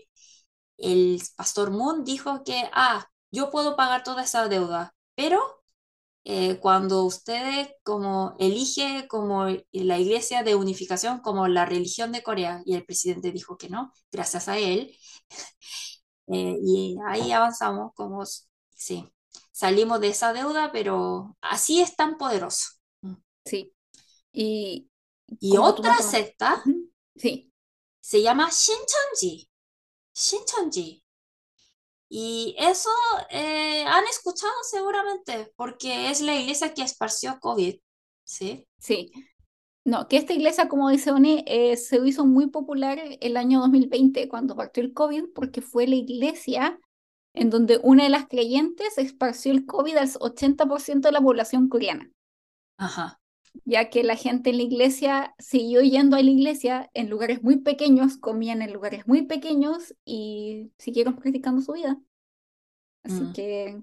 C: el pastor Moon dijo que, ah, yo puedo pagar toda esa deuda, pero eh, cuando ustedes como elige como la iglesia de unificación como la religión de Corea y el presidente dijo que no, gracias a él, eh, y ahí avanzamos como, sí, salimos de esa deuda, pero así es tan poderoso.
B: Sí. Y
C: Y otra secta.
B: Sí,
C: se llama Shincheonji. Shincheonji. Y eso eh, han escuchado seguramente, porque es la iglesia que esparció COVID, ¿sí?
B: sí. No, que esta iglesia, como dice Oni, eh, se hizo muy popular el año 2020 cuando partió el COVID, porque fue la iglesia en donde una de las creyentes esparció el COVID al 80% de la población coreana,
C: Ajá,
B: ya que la gente en la iglesia siguió yendo a la iglesia en lugares muy pequeños, comían en lugares muy pequeños y siguieron practicando su vida. Así
C: Mm.
B: que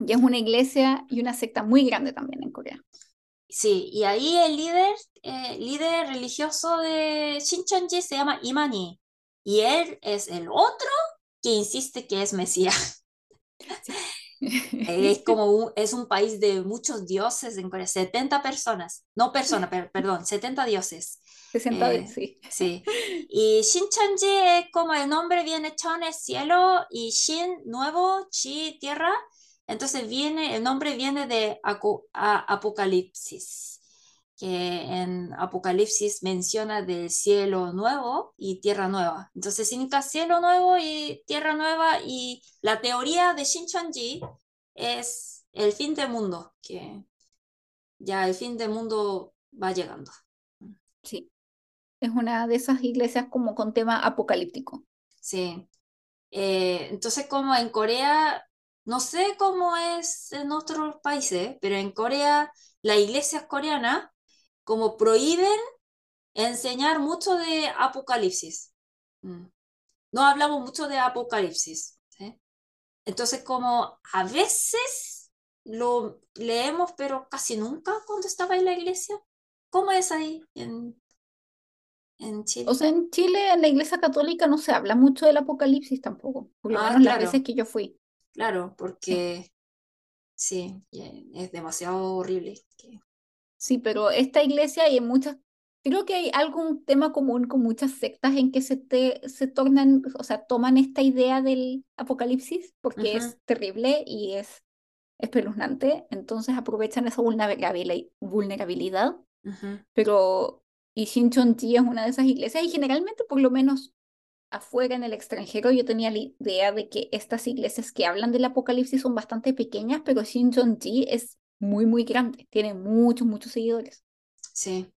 B: ya es una iglesia y una secta muy grande también en Corea.
C: sí, y ahí el líder, eh, líder religioso de Shincheonji se llama Imani, y él es el otro que insiste que es Mesías. Es como un, es un país de muchos dioses en Corea, 70 personas, no personas, per- perdón, 70 dioses.
B: 60
C: Eh,
B: sí.
C: Sí, y Shincheonji es como el nombre viene Chon es cielo y Shin nuevo, Chi tierra, entonces viene, el nombre viene de Apocalipsis, que en Apocalipsis menciona del cielo nuevo y tierra nueva. Entonces significa cielo nuevo y tierra nueva y la teoría de Shincheonji es el fin del mundo, que ya el fin del mundo va llegando.
B: Sí. Es una de esas iglesias como con tema apocalíptico.
C: Sí. Eh, entonces, como en Corea, no sé cómo es en otros países, pero en Corea, las iglesias coreanas como prohíben enseñar mucho de Apocalipsis. Mm. No hablamos mucho de Apocalipsis. ¿sí? Entonces, como a veces lo leemos, pero casi nunca cuando estaba en la iglesia. ¿Cómo es ahí en, en Chile?
B: O sea, en Chile, en la iglesia católica, no se habla mucho del apocalipsis tampoco, por lo
C: Ah,
B: menos las
C: claro.
B: veces que yo fui.
C: Claro, porque sí, eh, es demasiado horrible. que-
B: Sí, pero esta iglesia y en muchas, creo que hay algún tema común con muchas sectas en que se, te, se tornan, o sea, toman esta idea del apocalipsis porque es terrible y es espeluznante, entonces aprovechan esa vulnerabili- vulnerabilidad,
C: Ujú.
B: pero y Shincheonji es una de esas iglesias y generalmente por lo menos afuera en el extranjero yo tenía la idea de que estas iglesias que hablan del apocalipsis son bastante pequeñas, pero Shincheonji es muy, muy grande, tiene muchos, muchos seguidores.
C: Sí.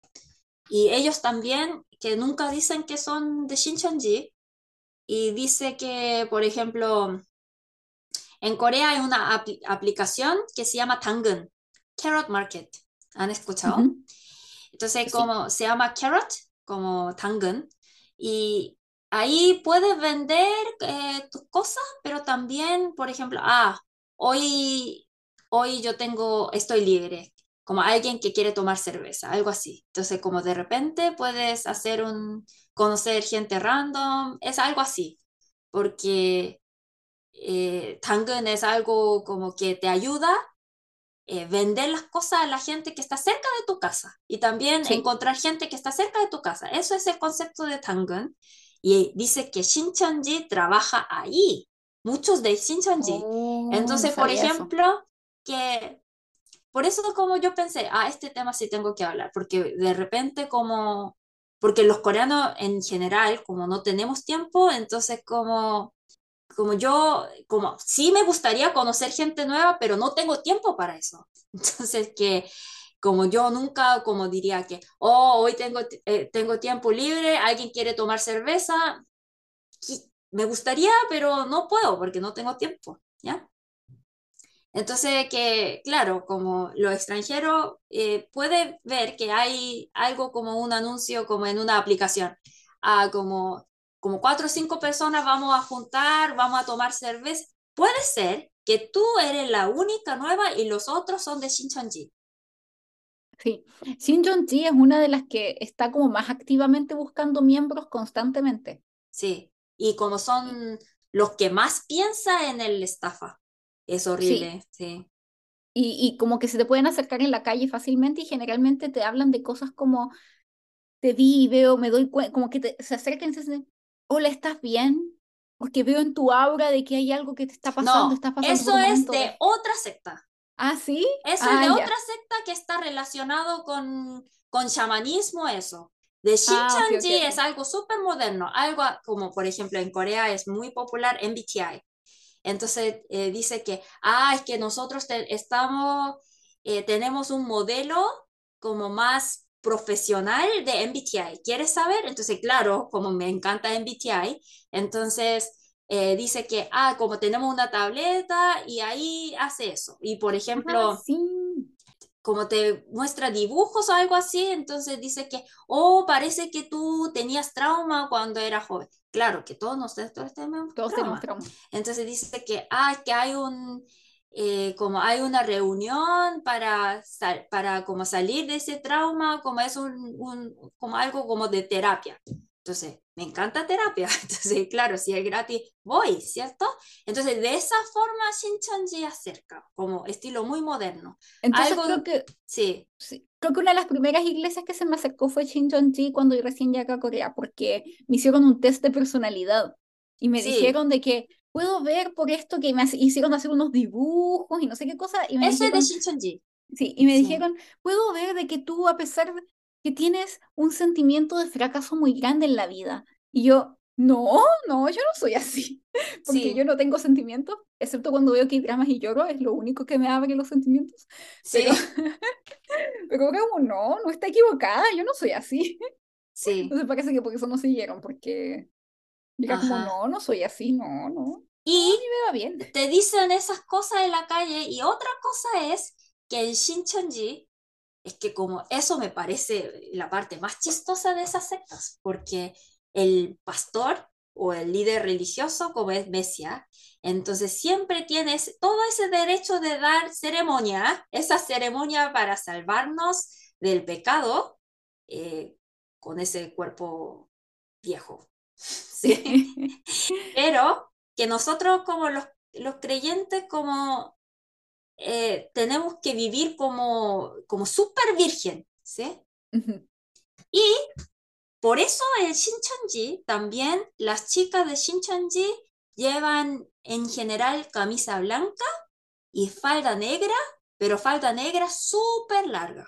C: Y ellos también, que nunca dicen que son de Shinchanji, y dice que, por ejemplo, en Corea hay una aplicación que se llama Tangun, Carrot Market. ¿Han escuchado? Entonces, como se llama Carrot, como Tangun, y ahí puedes vender eh, tus cosas, pero también, por ejemplo, ah, hoy hoy yo tengo, estoy libre, como alguien que quiere tomar cerveza, algo así. Entonces, como de repente puedes hacer un, conocer gente random, es algo así, porque eh, Tangen es algo como que te ayuda eh, vender las cosas a la gente que está cerca de tu casa y también
B: sí.
C: encontrar gente que está cerca de tu casa. Eso es el concepto de Tangen. Y dice que Shincheonji trabaja ahí, muchos de Shincheonji.
B: Oh,
C: Entonces, por
B: ejemplo, eso
C: que por eso como yo pensé, ah, este tema sí tengo que hablar, porque de repente como, porque los coreanos en general, como no tenemos tiempo, entonces como, como yo, como sí me gustaría conocer gente nueva, pero no tengo tiempo para eso. Entonces que como yo nunca, como diría que, oh, hoy tengo, eh, tengo tiempo libre, alguien quiere tomar cerveza, me gustaría, pero no puedo porque no tengo tiempo, ¿ya? Entonces, que claro, como los extranjeros eh, puede ver que hay algo como un anuncio como en una aplicación, ah, como, como cuatro o cinco personas vamos a juntar, vamos a tomar cerveza. Puede ser que tú eres la única nueva y los otros son de Shincheonji.
B: Sí, Shincheonji es una de las que está como más activamente buscando miembros constantemente.
C: Sí, y como son los que más piensa en el estafa. Es horrible, sí.
B: Y, y como que se te pueden acercar en la calle fácilmente y generalmente te hablan de cosas como te vi, veo, me doy cuenta, como que te, se acercan y te dicen, hola, ¿estás bien? Porque veo en tu aura de que hay algo que te está pasando,
C: No,
B: estás pasando
C: eso es de otra secta.
B: Ah, ¿sí?
C: Eso
B: Ah,
C: es de
B: ya.
C: otra secta que está relacionado con, con chamanismo, eso. De
B: Ah, ok, ok,
C: Shincheonji
B: ok.
C: es algo súper moderno, algo como por ejemplo en Corea es muy popular MBTI. Entonces eh, dice que, ah, es que nosotros te- estamos, eh, tenemos un modelo como más profesional de MBTI. ¿Quieres saber? Entonces, claro, como me encanta MBTI, entonces eh, dice que, ah, como tenemos una tableta y ahí hace eso. Y por ejemplo
B: Ah, sí.
C: Como te muestra dibujos o algo así, entonces dice que, oh, parece que tú tenías trauma cuando eras joven. Claro, que todos nosotros tenemos
B: Todos
C: trauma.
B: tenemos trauma.
C: Entonces dice que, ah, que hay un, eh, como hay una reunión para, para como salir de ese trauma, como es un, un- como algo como de terapia. Entonces, me encanta terapia. Entonces, claro, si es gratis, voy, ¿cierto? Entonces, de esa forma, Shincheonji acerca, como estilo muy moderno.
B: Entonces
C: Algo-
B: creo que,
C: Sí,
B: sí, creo que una de las primeras iglesias que se me acercó fue Shincheonji cuando yo recién llegué a Corea, porque me hicieron un test de personalidad y me
C: Sí.
B: dijeron de que puedo ver por esto que me hicieron hacer unos dibujos y no sé qué cosa, y me
C: eso es de
B: dijeron,
C: Shincheonji.
B: sí, y me
C: Sí.
B: dijeron, puedo ver de que tú, a pesar de que tienes un sentimiento de fracaso muy grande en la vida, y yo, no, no, yo no soy así, porque
C: Sí.
B: yo no tengo sentimientos, excepto cuando veo que hay dramas y lloro, es lo único que me abre los sentimientos.
C: Sí,
B: Pero, pero como no, no está equivocada, yo no soy así.
C: sí,
B: Entonces parece que por eso no siguieron, porque era como, no, no soy así, no, no,
C: Y
B: me va bien.
C: te dicen esas cosas en la calle y otra cosa es que en Shincheonji es que como eso me parece la parte más chistosa de esas sectas, porque el pastor o el líder religioso, como es Mesia, entonces siempre tienes todo ese derecho de dar ceremonia, esa ceremonia para salvarnos del pecado eh, con ese cuerpo viejo. Sí. Pero que nosotros como los, los creyentes como eh, tenemos que vivir como, como súper virgen, ¿sí? Y por eso en Shincheonji también las chicas de Shincheonji llevan en general camisa blanca y falda negra, pero falda negra súper larga.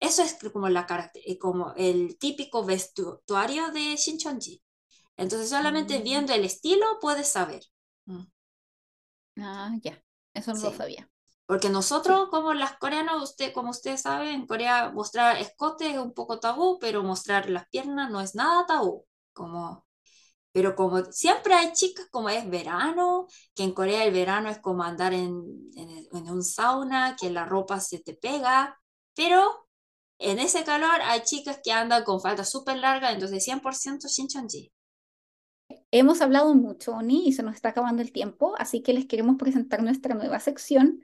C: Eso es como, la, eh, como el típico vestuario de Shincheonji. Entonces solamente
B: Mm.
C: viendo el estilo puedes saber. Mm.
B: Ah, ya. Eso no lo
C: Sí.
B: sabía.
C: Porque nosotros, como las coreanas, usted, como ustedes saben, en Corea mostrar escote es un poco tabú, pero mostrar las piernas no es nada tabú. Como, pero como siempre hay chicas, como es verano, que en Corea el verano es como andar en, en, en un sauna, que la ropa se te pega, pero en ese calor hay chicas que andan con falda súper larga, entonces 100% Shincheonji.
B: Hemos hablado mucho, Oni, y se nos está acabando el tiempo, así que les queremos presentar nuestra nueva sección,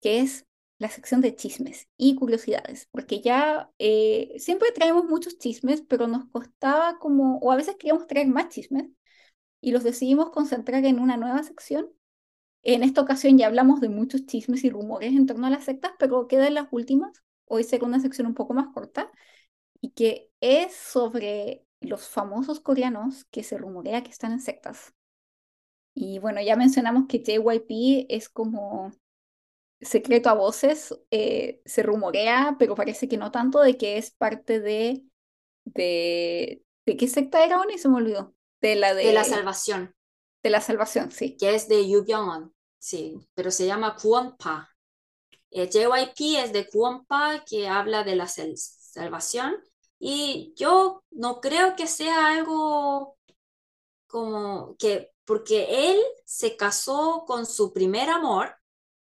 B: que es la sección de chismes y curiosidades, porque ya eh, siempre traemos muchos chismes, pero nos costaba como, o a veces queríamos traer más chismes, y los decidimos concentrar en una nueva sección. En esta ocasión ya hablamos de muchos chismes y rumores en torno a las sectas, pero quedan las últimas. Hoy será una sección un poco más corta, y que es sobre los famosos coreanos que se rumorea que están en sectas. Y bueno, ya mencionamos que JYP es como secreto a voces, eh, se rumorea, pero parece que no tanto, de que es parte de... ¿De, ¿de qué secta era, Oni? Se me olvidó. De la de,
C: De la salvación,
B: de la salvación, sí.
C: que es de Yu Byung-on, sí, pero se llama Kwonpa. Eh, JYP es de Kwonpa, que habla de la sal- salvación, y yo no creo que sea algo como que, porque él se casó con su primer amor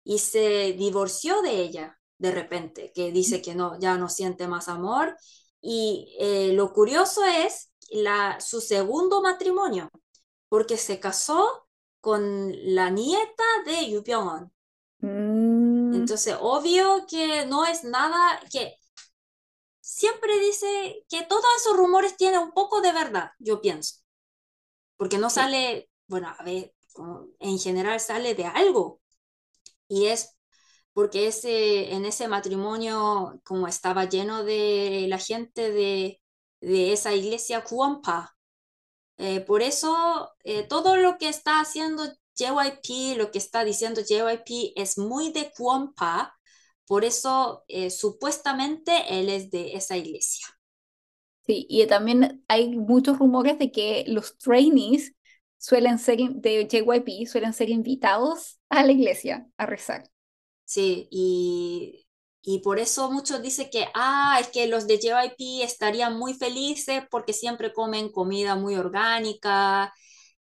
C: y se divorció de ella de repente, que dice que no, ya no siente más amor. Y eh, lo curioso es la, su segundo matrimonio, porque se casó con la nieta de Yu Byung-on.
B: Mm,
C: Entonces, obvio que no es nada que siempre dice que todos esos rumores tienen un poco de verdad, yo pienso. Porque no
B: Sí.
C: sale, bueno, a ver, en general sale de algo. Y es porque ese, en ese matrimonio, como estaba lleno de la gente de, de esa iglesia Kuompa, eh, por eso eh, todo lo que está haciendo JYP, lo que está diciendo JYP es muy de Kuompa, por eso eh, supuestamente él es de esa iglesia.
B: Sí, y también hay muchos rumores de que los trainees suelen ser, de JYP, suelen ser invitados a la iglesia a rezar.
C: Sí, y, y por eso muchos dicen que, ah, es que los de JYP estarían muy felices porque siempre comen comida muy orgánica,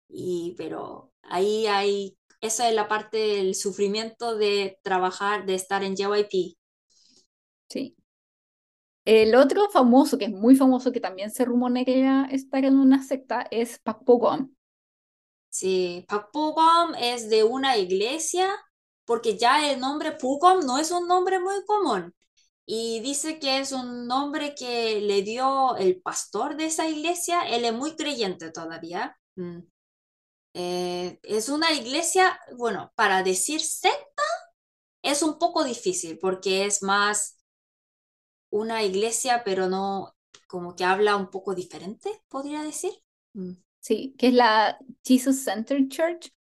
C: y, pero ahí hay, esa es la parte del sufrimiento de trabajar, de estar en JYP.
B: Sí. El otro famoso, que es muy famoso, que también se rumorea estar en una secta, es Park Bo-gum.
C: Sí, Pak Pugom es de una iglesia, porque ya el nombre Pugom no es un nombre muy común. Y dice que es un nombre que le dio el pastor de esa iglesia. Él es muy creyente todavía. Mm. Eh, es una iglesia, bueno, para decir secta es un poco difícil porque es más una iglesia, pero no como que habla un poco diferente, podría decir. Mm.
B: Sí, que es la Jesus Center Church,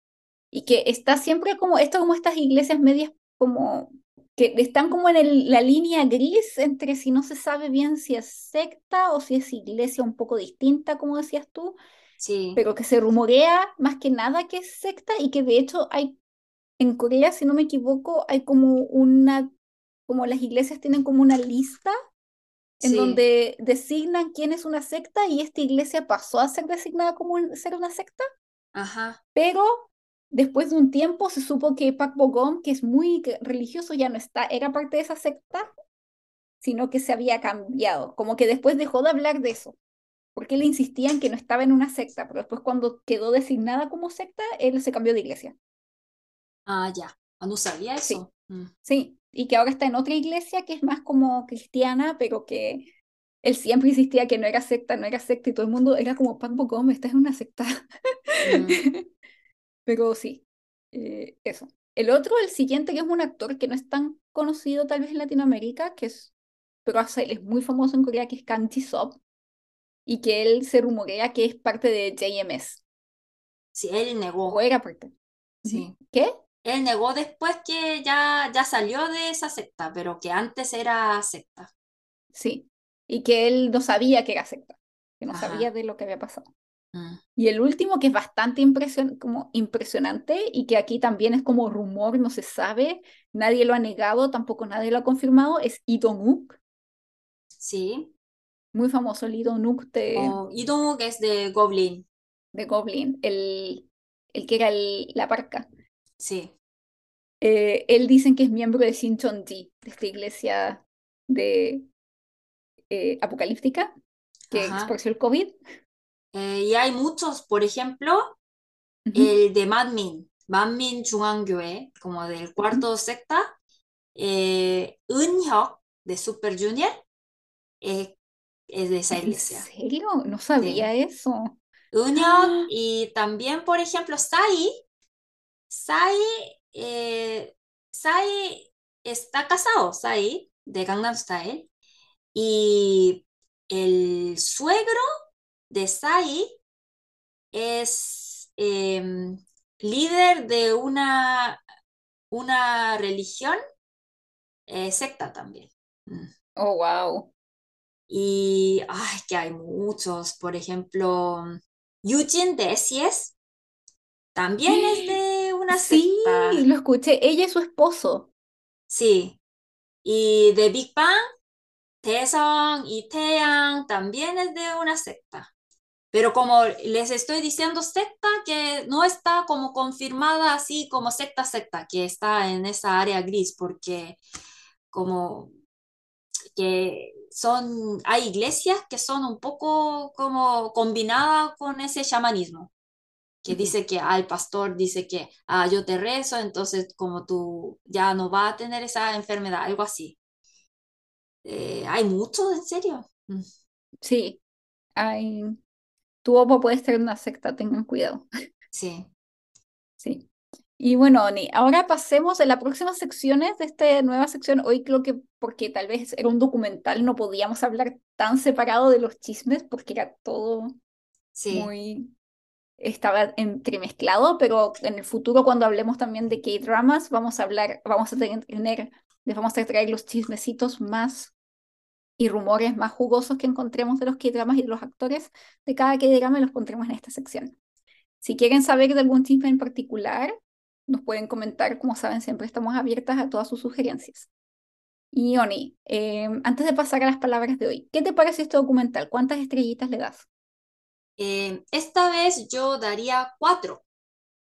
B: y que está siempre como, esto como estas iglesias medias como, que están como en el- la línea gris entre si no se sabe bien si es secta o si es iglesia un poco distinta, como decías tú,
C: Sí,
B: pero que se rumorea más que nada que es secta y que de hecho hay, en Corea, si no me equivoco, hay como una, como las iglesias tienen como una lista en
C: sí.
B: donde designan quién es una secta y esta iglesia pasó a ser designada como un- ser una secta,
C: Ajá.
B: pero después de un tiempo se supo que Park Bo-gum, que es muy religioso, ya no está, era parte de esa secta, sino que se había cambiado, como que después dejó de hablar de eso, porque él insistía en que no estaba en una secta, pero después cuando quedó designada como secta, él se cambió de iglesia.
C: Ah, ya. Ah, No sabía
B: Sí.
C: eso. Mm.
B: Sí, y que ahora está en otra iglesia que es más como cristiana, pero que él siempre insistía que no era secta, no era secta, y todo el mundo era como, Park Bo-gum, estás en una secta.
C: Mm.
B: Pero sí, eh, eso. El otro, el siguiente, que es un actor que no es tan conocido tal vez en Latinoamérica, que es, pero hace- es muy famoso en Corea, que es Kang Ji-sop, y que él se rumorea que es parte de JMS,
C: Sí, él negó.
B: o era parte.
C: Sí.
B: ¿Qué?
C: Él negó después que ya, ya salió de esa secta, pero que antes era secta.
B: Sí, y que él no sabía que era secta, que no
C: Ajá.
B: sabía de lo que había pasado.
C: Mm.
B: Y el último, que es bastante impresion como impresionante y que aquí también es como rumor, no se sabe, nadie lo ha negado, tampoco nadie lo ha confirmado, es Dong-wook,
C: Sí.
B: muy famoso Lee Dong-wook de,
C: O Lee Dong-wook es de Goblin.
B: de Goblin, el, el que era el- la parca.
C: Sí.
B: Eh, él dicen que es miembro de Shinchonji, de esta iglesia eh, apocalíptica que expresó el COVID.
C: Eh, y hay muchos, por ejemplo,
B: uh -huh.
C: el de Madmin, Madmin Jungangyoe, como del cuarto uh -huh. secta, eh, de Super Junior, es de esa iglesia.
B: ¿En serio? No sabía eso.
C: Eunhyuk
B: ¡Ah!
C: y también, por ejemplo, Sai. Sai eh, Sai está casado, Sai, de Gangnam Style, y el suegro de Sai es em, líder de una, una religión eh, secta también. Mm.
B: Oh, wow.
C: Y, ay, que hay muchos, por ejemplo, Eugene de SES también es de una
B: Sí,
C: secta.
B: lo escuché. Ella y su esposo.
C: Sí. Y de Big Bang, Taesung y Taeyang también es de una secta. Pero como les estoy diciendo secta, que no está como confirmada así como secta secta, que está en esa área gris, porque como que son, hay iglesias que son un poco como combinadas con ese chamanismo, que dice que al pastor dice que ah, yo te rezo, entonces como tú ya no vas a tener esa enfermedad, algo así. Eh, hay mucho, en serio. Mm.
B: Sí. Ay, tu opa puede en una secta, tengan cuidado.
C: Sí.
B: Sí. Y bueno, Oni, ahora pasemos a las próximas secciones de esta nueva sección. Hoy creo que porque tal vez era un documental, no podíamos hablar tan separado de los chismes porque era todo
C: Sí.
B: muy... estaba entremezclado, pero en el futuro cuando hablemos también de K-dramas, vamos a hablar, vamos a tener, les vamos a traer los chismecitos más y rumores más jugosos que encontremos de los K-dramas y de los actores de cada K-drama y los pondremos en esta sección. Si quieren saber de algún chisme en particular, nos pueden comentar, como saben, siempre estamos abiertas a todas sus sugerencias. Y Oni, eh, antes de pasar a las palabras de hoy, ¿qué te parece este documental? ¿Cuántas estrellitas le das?
C: Eh, esta vez yo daría cuatro.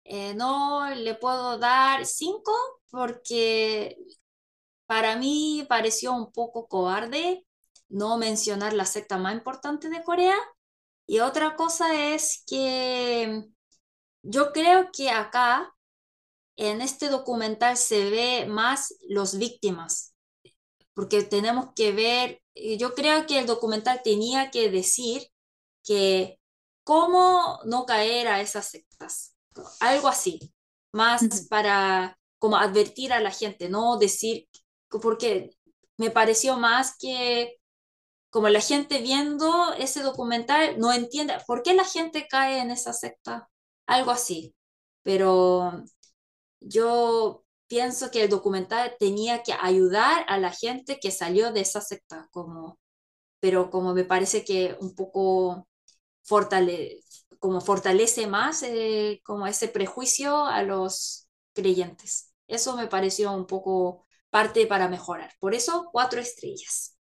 C: Eh, no le puedo dar cinco porque para mí pareció un poco cobarde no mencionar la secta más importante de Corea. Y otra cosa es que yo creo que acá en este documental se ve más los víctimas, porque tenemos que ver, yo creo que el documental tenía que decir que cómo no caer a esas sectas, algo así, más para como advertir a la gente, no decir, porque me pareció más que como la gente viendo ese documental no entiende por qué la gente cae en esa secta, algo así, pero yo pienso que el documental tenía que ayudar a la gente que salió de esa secta, como, pero como me parece que un poco como fortalece más eh, como ese prejuicio a los creyentes. Eso me pareció un poco parte para mejorar. Por eso, cuatro estrellas.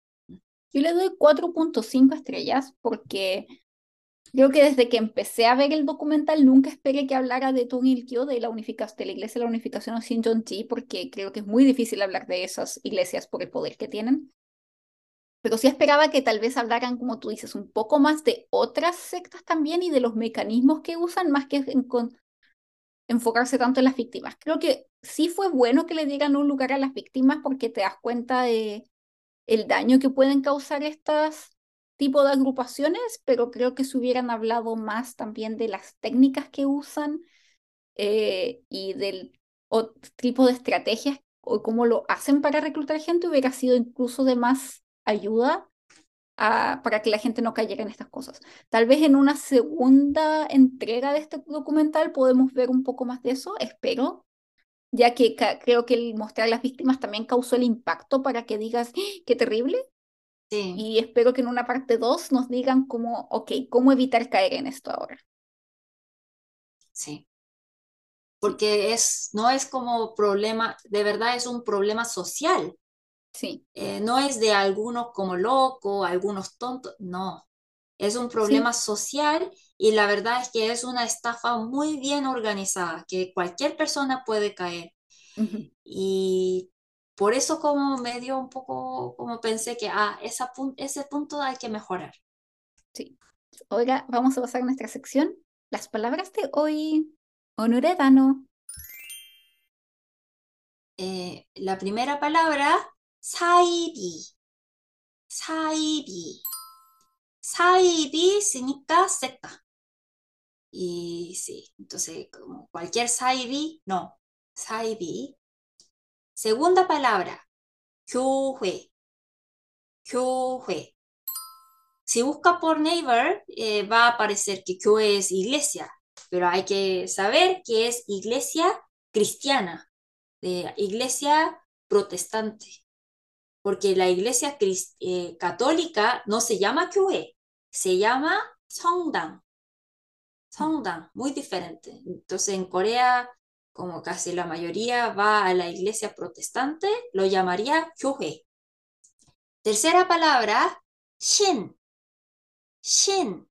B: Yo le doy 4.5 estrellas porque creo que desde que empecé a ver el documental nunca esperé que hablara de Tung Il-kyo, de la unificación, de la iglesia de la unificación o porque creo que es muy difícil hablar de esas iglesias por el poder que tienen. Pero sí esperaba que tal vez hablaran, como tú dices, un poco más de otras sectas también y de los mecanismos que usan, más que en con- enfocarse tanto en las víctimas. Creo que sí fue bueno que le dieran un lugar a las víctimas porque te das cuenta de el daño que pueden causar estas tipo de agrupaciones, pero creo que si hubieran hablado más también de las técnicas que usan eh, y del tipo de estrategias o cómo lo hacen para reclutar gente, hubiera sido incluso de más ayuda a- para que la gente no cayera en estas cosas. Tal vez en una segunda entrega de este documental podemos ver un poco más de eso, espero. ya que creo que el mostrar las víctimas también causó el impacto para que digas, ¡Ah, qué terrible.
C: Sí.
B: Y espero que en una parte 2 nos digan cómo, ok, cómo evitar caer en esto ahora.
C: Sí. Porque es, no es como problema, de verdad es un problema social.
B: Sí.
C: Eh, no es de algunos como locos, algunos tontos, no. Es un problema social y la verdad es que es una estafa muy bien organizada, que cualquier persona puede caer. Y por eso como me dio un poco, como pensé que ah, esa ese punto hay que mejorar.
B: Sí. Oiga, vamos a pasar a nuestra sección. Las palabras de hoy. Honoredano.
C: Eh, la primera palabra, saibi. Saibi. Saibi significa secta. Y sí, entonces como cualquier saibi, no. Saibi Segunda palabra, 교회. 교회. Si busca por neighbor, eh, va a aparecer que 교회 es iglesia, pero hay que saber que es iglesia cristiana, de iglesia protestante, porque la iglesia eh, católica no se llama 교회, se llama 성당. 성당, muy diferente. Entonces en Corea como casi la mayoría va a la iglesia protestante, lo llamaría Hyuhe. Tercera palabra, Shin. Shin.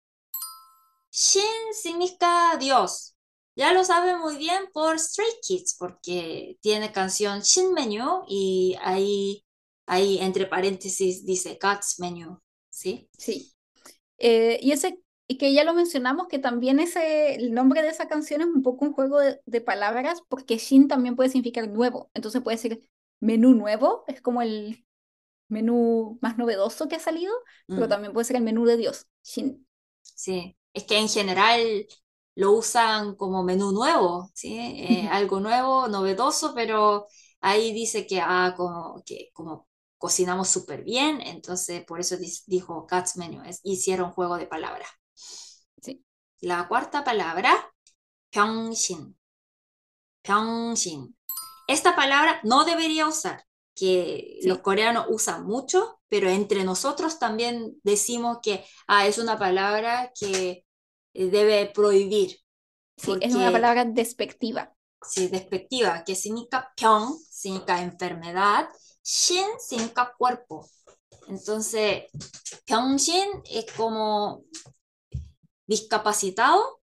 C: Shin significa Dios. Ya lo sabe muy bien por Stray Kids, porque tiene canción Shin Menu y ahí, ahí entre paréntesis dice God's Menu. ¿Sí?
B: Sí. Eh, y ese y que ya lo mencionamos, que también ese, el nombre de esa canción es un poco un juego de, palabras, porque Shin también puede significar nuevo. Entonces puede ser menú nuevo, es como el menú más novedoso que ha salido, pero mm. también puede ser el menú de Dios, Shin.
C: Sí, es que en general lo usan como menú nuevo, ¿sí? Eh, algo nuevo, novedoso, pero ahí dice que, ah, como, que como cocinamos súper bien, entonces por eso dijo Cat's Menu, es, hicieron juego de palabras. La cuarta palabra, 평신. 평신. Esta palabra no debería usar, que los coreanos usan mucho, pero entre nosotros también decimos que ah, es una palabra que eh, debe prohibir.
B: Sí, es una palabra despectiva.
C: Sí, despectiva, que significa pyong, significa enfermedad, Shin significa cuerpo. Entonces, Pyeongshin es como discapacitado,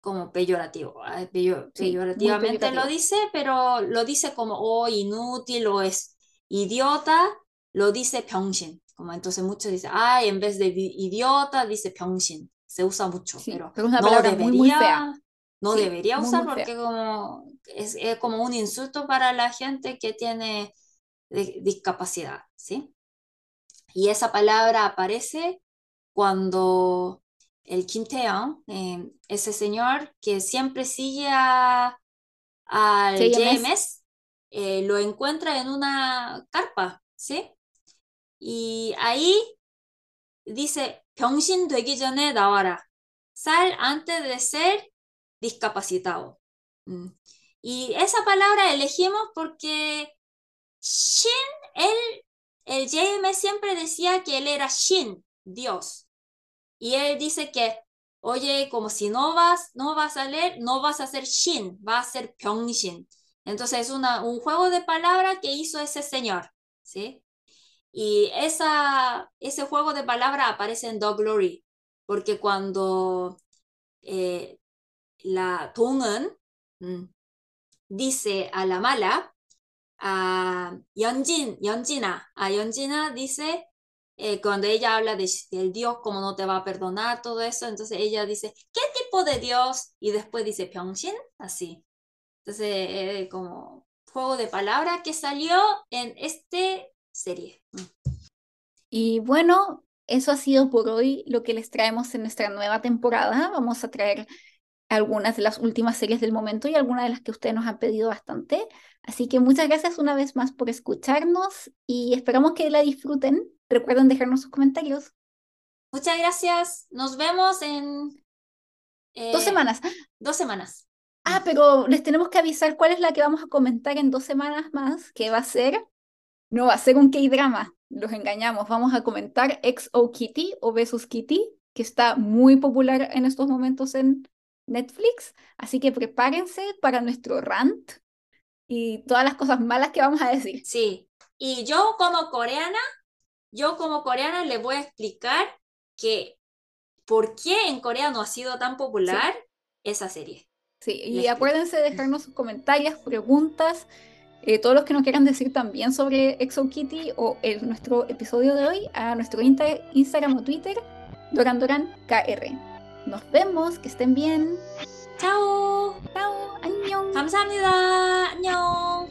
C: como peyorativo. Ah, Peyor, sí, peyorativamente lo dice, pero lo dice como oh, inútil o es idiota, lo dice Pyeongshin. Como entonces muchos dicen, ay, en vez de idiota, dice Pyeongshin. Se usa mucho, sí, pero, pero una no debería, muy, muy fea. No sí, debería usar porque como, es, es como un insulto para la gente que tiene discapacidad, ¿sí? Y esa palabra aparece cuando el Kim eh, ese señor que siempre sigue a, al JMS, eh, lo encuentra en una carpa, ¿sí? Y ahí dice, 병신 되기 전에 나와라. Sal antes de ser discapacitado. Mm. Y esa palabra elegimos porque Shin, él, el JMS siempre decía que él era Shin, Dios. Y él dice que, oye, como si no vas, no vas a leer, no vas a hacer shin, va a ser shin Entonces es una, un juego de palabras que hizo ese señor, ¿sí? Y esa, ese juego de palabras aparece en Dog Glory, porque cuando eh, la Tong'un mm, dice a la mala, a Yeonjin, Yeonjina, a Yeonjina dice, eh, cuando ella habla de, del Dios, cómo no te va a perdonar, todo eso, entonces ella dice, ¿qué tipo de Dios? Y después dice, Pyeongsin, así. Entonces, eh, como juego de palabras que salió en este serie. Mm.
B: Y bueno, eso ha sido por hoy lo que les traemos en nuestra nueva temporada. Vamos a traer algunas de las últimas series del momento y algunas de las que ustedes nos han pedido bastante. Así que muchas gracias una vez más por escucharnos y esperamos que la disfruten. Recuerden dejarnos sus comentarios.
C: Muchas gracias. Nos vemos en...
B: dos semanas.
C: Dos semanas.
B: Ah, pero les tenemos que avisar cuál es la que vamos a comentar en dos semanas más, que va a ser, no va a ser un K-drama, los engañamos, vamos a comentar XO Kitty o Besos Kitty, que está muy popular en estos momentos en Netflix, así que prepárense para nuestro rant y todas las cosas malas que vamos a decir.
C: Sí, y yo como coreana, yo como coreana les voy a explicar que por qué en Corea no ha sido tan popular esa serie.
B: Sí, y
C: Les-
B: acuérdense de dejarnos sus comentarios, preguntas, eh, todos los que nos quieran decir también sobre Exo Kitty o el, nuestro episodio de hoy a nuestro Insta- Instagram o Twitter, DoranDoranKR. Nos vemos, que estén bien.
C: Chao.
B: Chao, 안녕.
C: 감사합니다. 안녕.